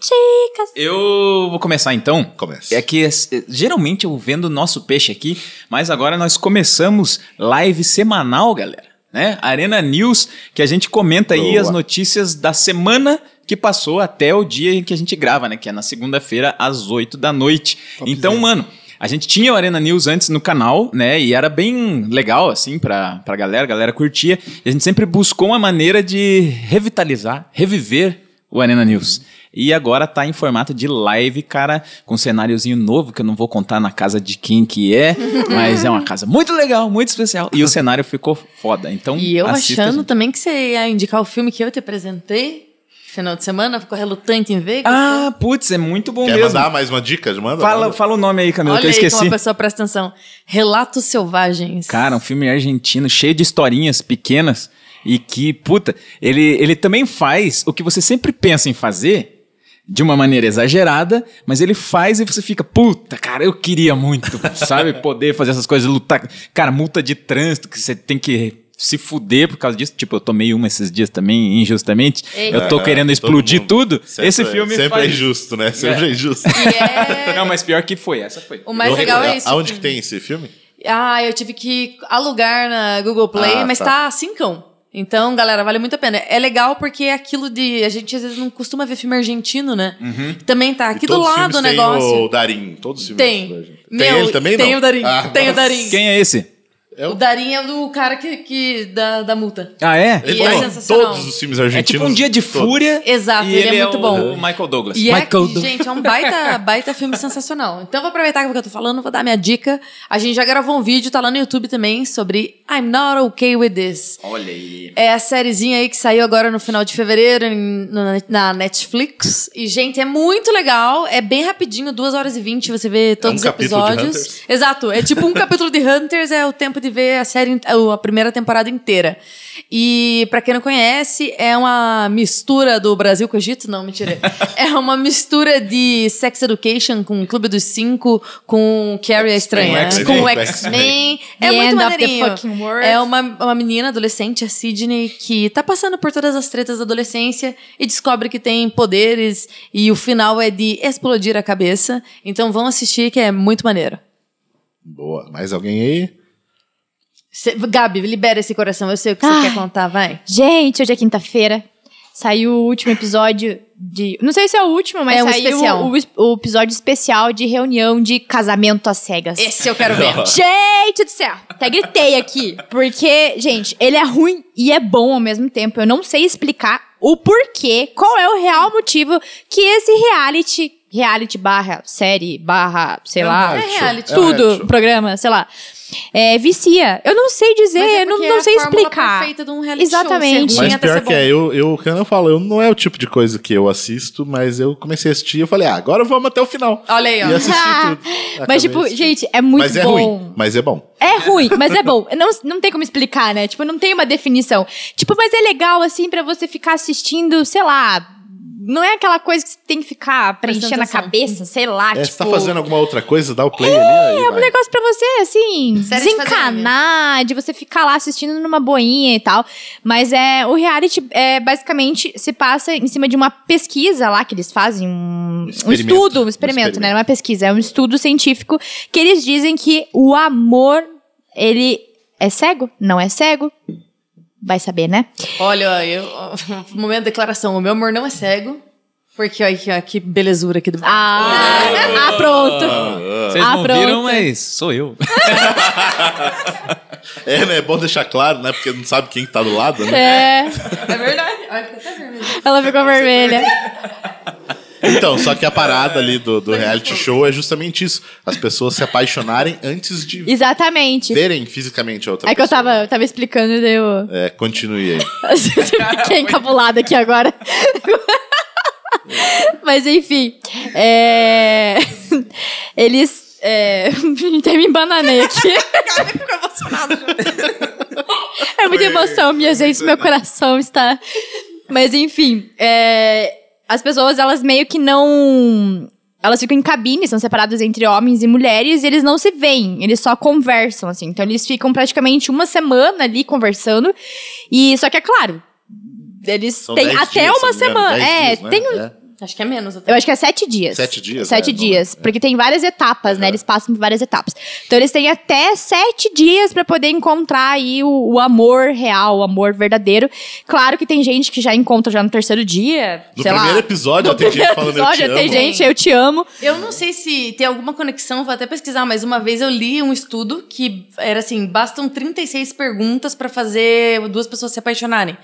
Eu vou começar então.
Comece.
É que eh, geralmente eu vendo o nosso peixe aqui, mas agora nós começamos live semanal, galera. Né? Arena News, que a gente comenta aí
Boa.
as notícias da semana que passou até o dia em que a gente grava, né? Que é na segunda-feira, às 8 da noite. então, mano, a gente tinha o Arena News antes no canal, né? E era bem legal, assim, pra, pra galera, a galera curtia. E a gente sempre buscou uma maneira de revitalizar, reviver o Arena News. E agora tá em formato de live, cara, com um cenáriozinho novo, que eu não vou contar na casa de quem que é, [laughs] mas é uma casa muito legal, muito especial. E o cenário ficou foda. Então,
E eu
assista,
achando
gente.
também que você ia indicar o filme que eu te apresentei final de semana, ficou relutante em ver.
Ah, putz, é muito bom
Quer
mesmo.
mandar mais uma dica? Manda.
Fala,
manda.
fala o nome aí, Camila,
Olha
que eu
aí
esqueci.
como a pessoa presta atenção. Relatos Selvagens.
Cara, um filme argentino cheio de historinhas pequenas e que, puta, ele, ele também faz o que você sempre pensa em fazer de uma maneira exagerada, mas ele faz e você fica, puta, cara, eu queria muito, sabe, [laughs] poder fazer essas coisas, lutar. Cara, multa de trânsito que você tem que se fuder por causa disso. Tipo, eu tomei uma esses dias também, injustamente. Eu tô
É,
querendo explodir
mundo.
tudo.
Sempre-
Esse filme
Sempre
faz
é
isso.
injusto, né? Sempre é, injusto.
E é...
Não, mas pior que foi, essa foi.
O mais
Eu
legal é isso.
Aonde que tem esse filme?
Ah, eu tive que alugar na Google Play,
Ah,
mas
tá.
tá cincão. Então, galera, vale muito a pena. É legal porque é aquilo de. A gente às vezes não costuma ver filme argentino, né? Também tá aqui
E
do lado o negócio.
o Darim. Todos os filmes.
Tem.
Tem
Meu,
ele também,
tem
não?
o Darim.
Ah,
tem o. Darim.
Quem é esse?
É o-
O Darim é do cara que, que da, da multa.
Ah, é?
Ele
E é
tá em
sensacional.
todos os filmes
É
argentinos.
tipo um dia de
todos.
fúria.
Exato,
e
ele é muito
o
bom.
Michael Douglas.
E é,
Michael Douglas.
gente, é um baita, [laughs] baita filme sensacional. Então vou aproveitar que eu tô falando, vou dar minha dica. A gente já gravou um vídeo, tá lá no YouTube também, sobre I'm Not Okay With This.
Olha aí.
É a sériezinha aí que saiu agora no final de fevereiro em- na, Netflix. E, gente, é muito legal. É bem rapidinho, 2 horas e 20, você vê todos os
um de
episódios. Exato. É tipo um [laughs] capítulo de Hunters, é o tempo de ver a série, a primeira temporada inteira. E, pra quem não conhece, é uma mistura do Brasil com o Egito? Não, mentira. [laughs] é uma mistura de Sex Education com Clube dos Cinco, com Carrie a Estranha,
X-Men.
com o
X-Men.
É muito
end of the
maneirinho. É uma, uma menina adolescente, a Sidney, que tá passando por todas as tretas da adolescência e descobre que tem poderes e o final é de explodir a cabeça. Então vão assistir que é muito maneiro.
Boa. Mais alguém aí?
Cê- Gabi, libera esse coração. Eu sei o que você
Ai.
quer contar, vai.
Gente, hoje é quinta-feira. Saiu o último episódio de. Não sei se é o último, mas
É um
saiu
especial.
O, o episódio especial de reunião de casamento às cegas.
Esse eu quero ver.
Gente do céu! Até gritei aqui. Porque, gente, ele é ruim e é bom ao mesmo tempo. Eu não sei explicar o porquê, qual é o real motivo que esse reality. Reality barra série, barra, sei lá.
É reality.
Tudo,
É reality.
programa, sei lá. É, vicia. Eu não sei dizer,
Mas é
eu não, não
é a
sei explicar.
perfeita de um reality
Exatamente.
show.
Mas pior que é, eu, eu, que eu falo, eu não é o tipo de coisa que eu assisto, mas eu comecei a assistir e eu falei, ah, agora vamos até o final.
Olha aí, ó.
E assisti [laughs] tudo.
Mas, tipo,
assistindo.
gente, é muito
Mas é
bom.
ruim, mas é bom.
É ruim, mas é bom. Não, não tem como explicar, né? Tipo, não tem uma definição. Tipo, mas é legal, assim, pra você ficar assistindo, sei lá. Não é aquela coisa que você tem que ficar preenchendo a cabeça, sei lá.
É,
tipo,
você tá fazendo alguma outra coisa, dá o play ali, aí
É um
vai.
negócio pra você, assim,
Série de
desencanar, de você ficar lá assistindo numa boinha e tal. Mas é o reality, é, basicamente, se passa em cima de uma pesquisa lá que eles fazem, um, um
Experimento.
estudo, um
Um
experimento,
experimento.
né? Não é uma pesquisa, é um estudo científico que eles dizem que o amor, ele é cego? Não é cego? Vai saber, né?
Olha, eu, [laughs] momento de declaração. O meu amor não é cego. Porque, olha aqui, ó, que belezura aqui do.
Ah, ah pronto.
Vocês
Ah,
não
pronto.
viram, mas sou eu. [laughs]
É, né? É bom deixar claro, né? Porque não sabe quem tá do lado, né?
É,
É verdade. Olha, fica até vermelho.
ela ficou vermelha.
Então, só que a parada ali do, do reality show é justamente isso. As pessoas se apaixonarem antes de
Exatamente.
verem fisicamente a outra
É que eu
pessoa.
tava, eu tava explicando e deu.
É, continue aí. [laughs]
Fiquei encabulada aqui agora. [laughs] Mas enfim. é, Eles. É... [laughs] Até me embananei aqui. É muita emoção, minha gente, meu coração está. Mas enfim, é, as pessoas, elas meio que não. Elas ficam em cabines, são separadas entre homens e mulheres, e eles não se veem, eles só conversam, assim. Então eles ficam praticamente uma semana ali conversando. E só que é claro, eles
São
têm
10
até
dias,
uma
engano,
semana.
10
É,
dias, né?
tem
É.
Acho que é menos até.
eu acho que é sete dias.
Sete dias,
Sete
é, não
dias.
é?
Porque tem várias etapas, né? Eles passam por várias etapas. Então eles têm até sete dias pra poder encontrar aí o, o amor real, o amor verdadeiro. Claro que tem gente que já encontra já no terceiro dia.
No
sei
primeiro
lá.
episódio,
No
tem gente
primeiro
falando
episódio,
eu te
tem
amo.
gente, eu te amo.
Eu não sei se tem alguma conexão, vou até pesquisar, mas uma vez eu li um estudo que era assim, bastam 36 perguntas pra fazer duas pessoas se apaixonarem.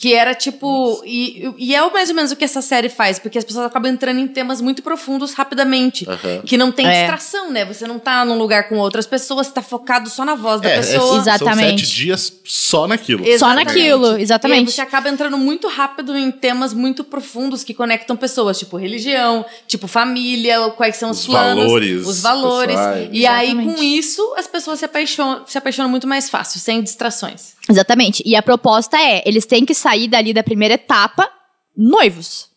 Que era tipo. E, e é mais ou menos o que essa série faz, porque as pessoas acabam entrando em temas muito profundos rapidamente.
Aham.
Que não tem
É.
distração, né? Você não tá num lugar com outras pessoas, você tá focado só na voz da
É, é,
pessoa.
são
Exatamente.
sete dias só naquilo.
Só
Exatamente.
naquilo,
E aí
exatamente.
você acaba entrando muito rápido em temas muito profundos que conectam pessoas, tipo religião, tipo família, quais são os,
Os
planos,
valores
os valores.
pessoais.
E aí,
Exatamente.
com isso, as pessoas se apaixonam, se apaixonam muito mais fácil, sem distrações.
Exatamente. E a proposta é: eles têm que sair dali da primeira etapa noivos.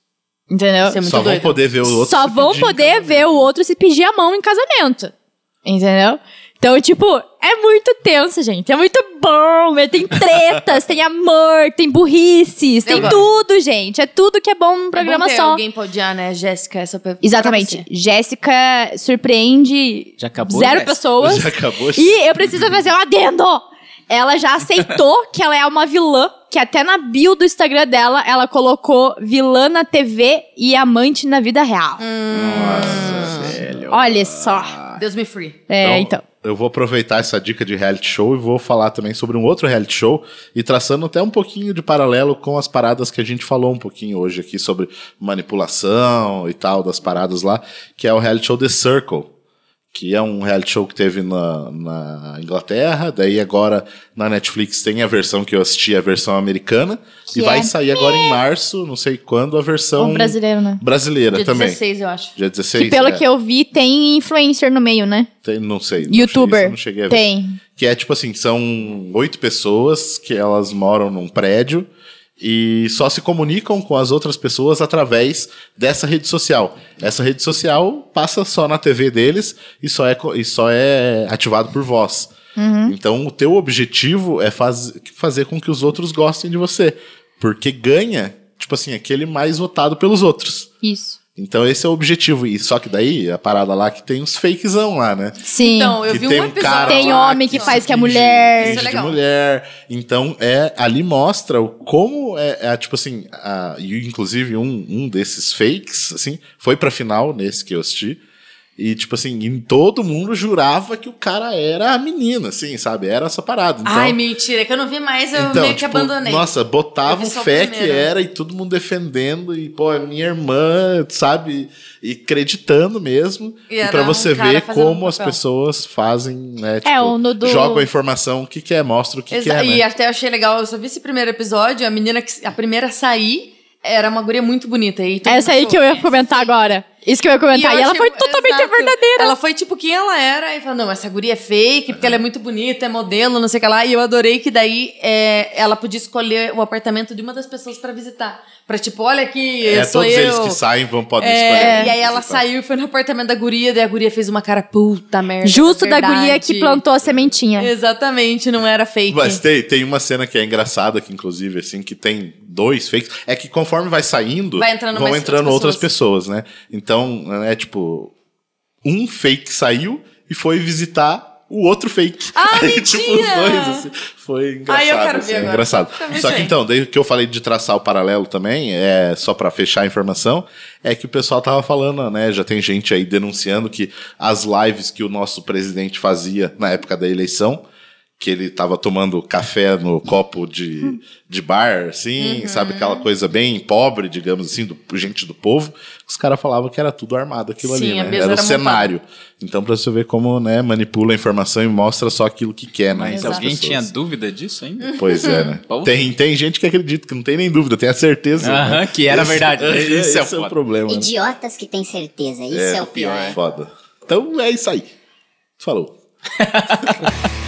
Entendeu?
Isso é muito
Só vão
doido.
poder ver o outro.
Só
se
vão
pedir em
poder
casamento.
ver o outro se pedir a mão em casamento. Entendeu? Então, tipo, é muito tenso, gente. É muito bom. Tem tretas, [laughs] tem amor, tem burrices, tem
gosto.
tudo, gente. É tudo que é bom num programa
é bom ter
só.
alguém pra odiar, né, Jéssica? Essa pra- pra
Exatamente.
você.
Jéssica surpreende
Já acabou,
zero
Jéssica?
pessoas.
Já acabou.
E eu preciso fazer um adendo. Ela já aceitou que ela é uma vilã, que até na bio do Instagram dela ela colocou vilã na TV e amante na vida real.
Nossa, velho.
Olha só.
Deus me free.
É, então.
Eu vou aproveitar essa dica de reality show e vou falar também sobre um outro reality show e traçando até um pouquinho de paralelo com as paradas que a gente falou um pouquinho hoje aqui sobre manipulação e tal, das paradas lá, que é o reality show The Circle, que é um reality show que teve na, na Inglaterra, daí agora na Netflix tem a versão que eu assisti, a versão americana,
Que
e vai
é-
sair agora em março, não sei quando, a versão
Um brasileiro, né?
brasileira
Dia
também.
16, eu acho.
Dia 16.
Que pelo
é.
que eu vi, tem influencer no meio, né?
Tem, não sei. não
Youtuber.
cheguei- não cheguei a ver.
Tem.
Que é tipo assim, são oito pessoas que elas moram num prédio e só se comunicam com as outras pessoas através dessa rede social. Essa rede social passa só na TV deles e só é, e só é ativado por voz. Então o teu objetivo é faz, fazer com que os outros gostem de você. Porque ganha, tipo assim, aquele mais votado pelos outros.
Isso.
Então esse é o objetivo. E só que daí, a parada lá que tem uns fakezão lá, né?
Sim.
Então, eu
que
vi
tem
um episódio.
cara
Tem homem que
se
faz que é
finge-
mulher.
finge
Isso é
mulher. Então, é, ali mostra o como é, é, tipo assim, a- e inclusive um, um desses fakes, assim, foi pra final nesse que eu assisti. E, tipo assim, e todo mundo jurava que o cara era a menina, assim, sabe? Era essa parada. Então,
Ai, mentira, é que eu não vi mais, eu
então,
meio que
tipo,
abandonei.
Nossa, botavam fé que era e todo mundo defendendo e, pô, é minha irmã, sabe? E acreditando mesmo.
E
E, pra
um
você
cara
ver como
um
as pessoas fazem, né? Tipo,
É, o do-
jogam a informação, o que, que é, mostra o que, que
Exa-
é,
E
né?
até eu achei legal, eu só vi esse primeiro episódio, a menina que a primeira a sair era uma guria muito bonita. E
Essa aí que eu ia comentar agora. Isso que eu ia comentar.
eu
E, ela
achei-
foi totalmente
exato.
verdadeira.
Ela foi tipo quem ela era e falou: não, essa guria é fake, porque ela é muito bonita, é modelo, não sei o que lá. E eu adorei que daí é, ela podia escolher o apartamento de uma das pessoas pra visitar. Pra tipo, olha aqui,
É,
sou
todos
eu.
eles que saem vão poder
É,
escolher.
e aí ela
visitar.
saiu e foi no apartamento da guria, daí a guria fez uma cara puta merda.
Justo da guria que plantou a sementinha.
Exatamente, não era fake.
Mas tem, tem uma cena que é engraçada, que inclusive, assim, que tem dois fakes. É que conforme vai saindo,
Vai entrando
vão entrando
outras
outras pessoas, né? Então, é tipo, um fake saiu e foi visitar o outro fake.
Ah, [laughs]
Aí, tipo, os dois, assim, foi engraçado.
Ai, eu quero
assim,
ver agora.
engraçado.
Também
Só que
sei.
então, desde que eu falei de traçar o paralelo também, é só pra fechar a informação, é que o pessoal tava falando, né? Já tem gente aí denunciando que as lives que o nosso presidente fazia na época da eleição, que ele tava tomando café no copo de, de bar, assim,
Uhum.
sabe? Aquela coisa bem pobre, digamos assim, do, gente do povo. Os caras falavam que era tudo armado aquilo
Sim,
ali, né? Era o cenário. Então, pra você ver como, né, manipula a informação e mostra só aquilo que quer, né?
Mas alguém
pessoas.
tinha dúvida disso ainda?
Pois é, né? [laughs] Tem, tem gente que acredita, que não tem nem dúvida, tem a certeza.
Aham,
né?
que era
Esse-
verdade. [laughs]
Esse,
Esse é o
é o
foda.
problema. né?
Idiotas que têm certeza, isso é, o pior.
Foda. Então é isso aí. Falou. [laughs]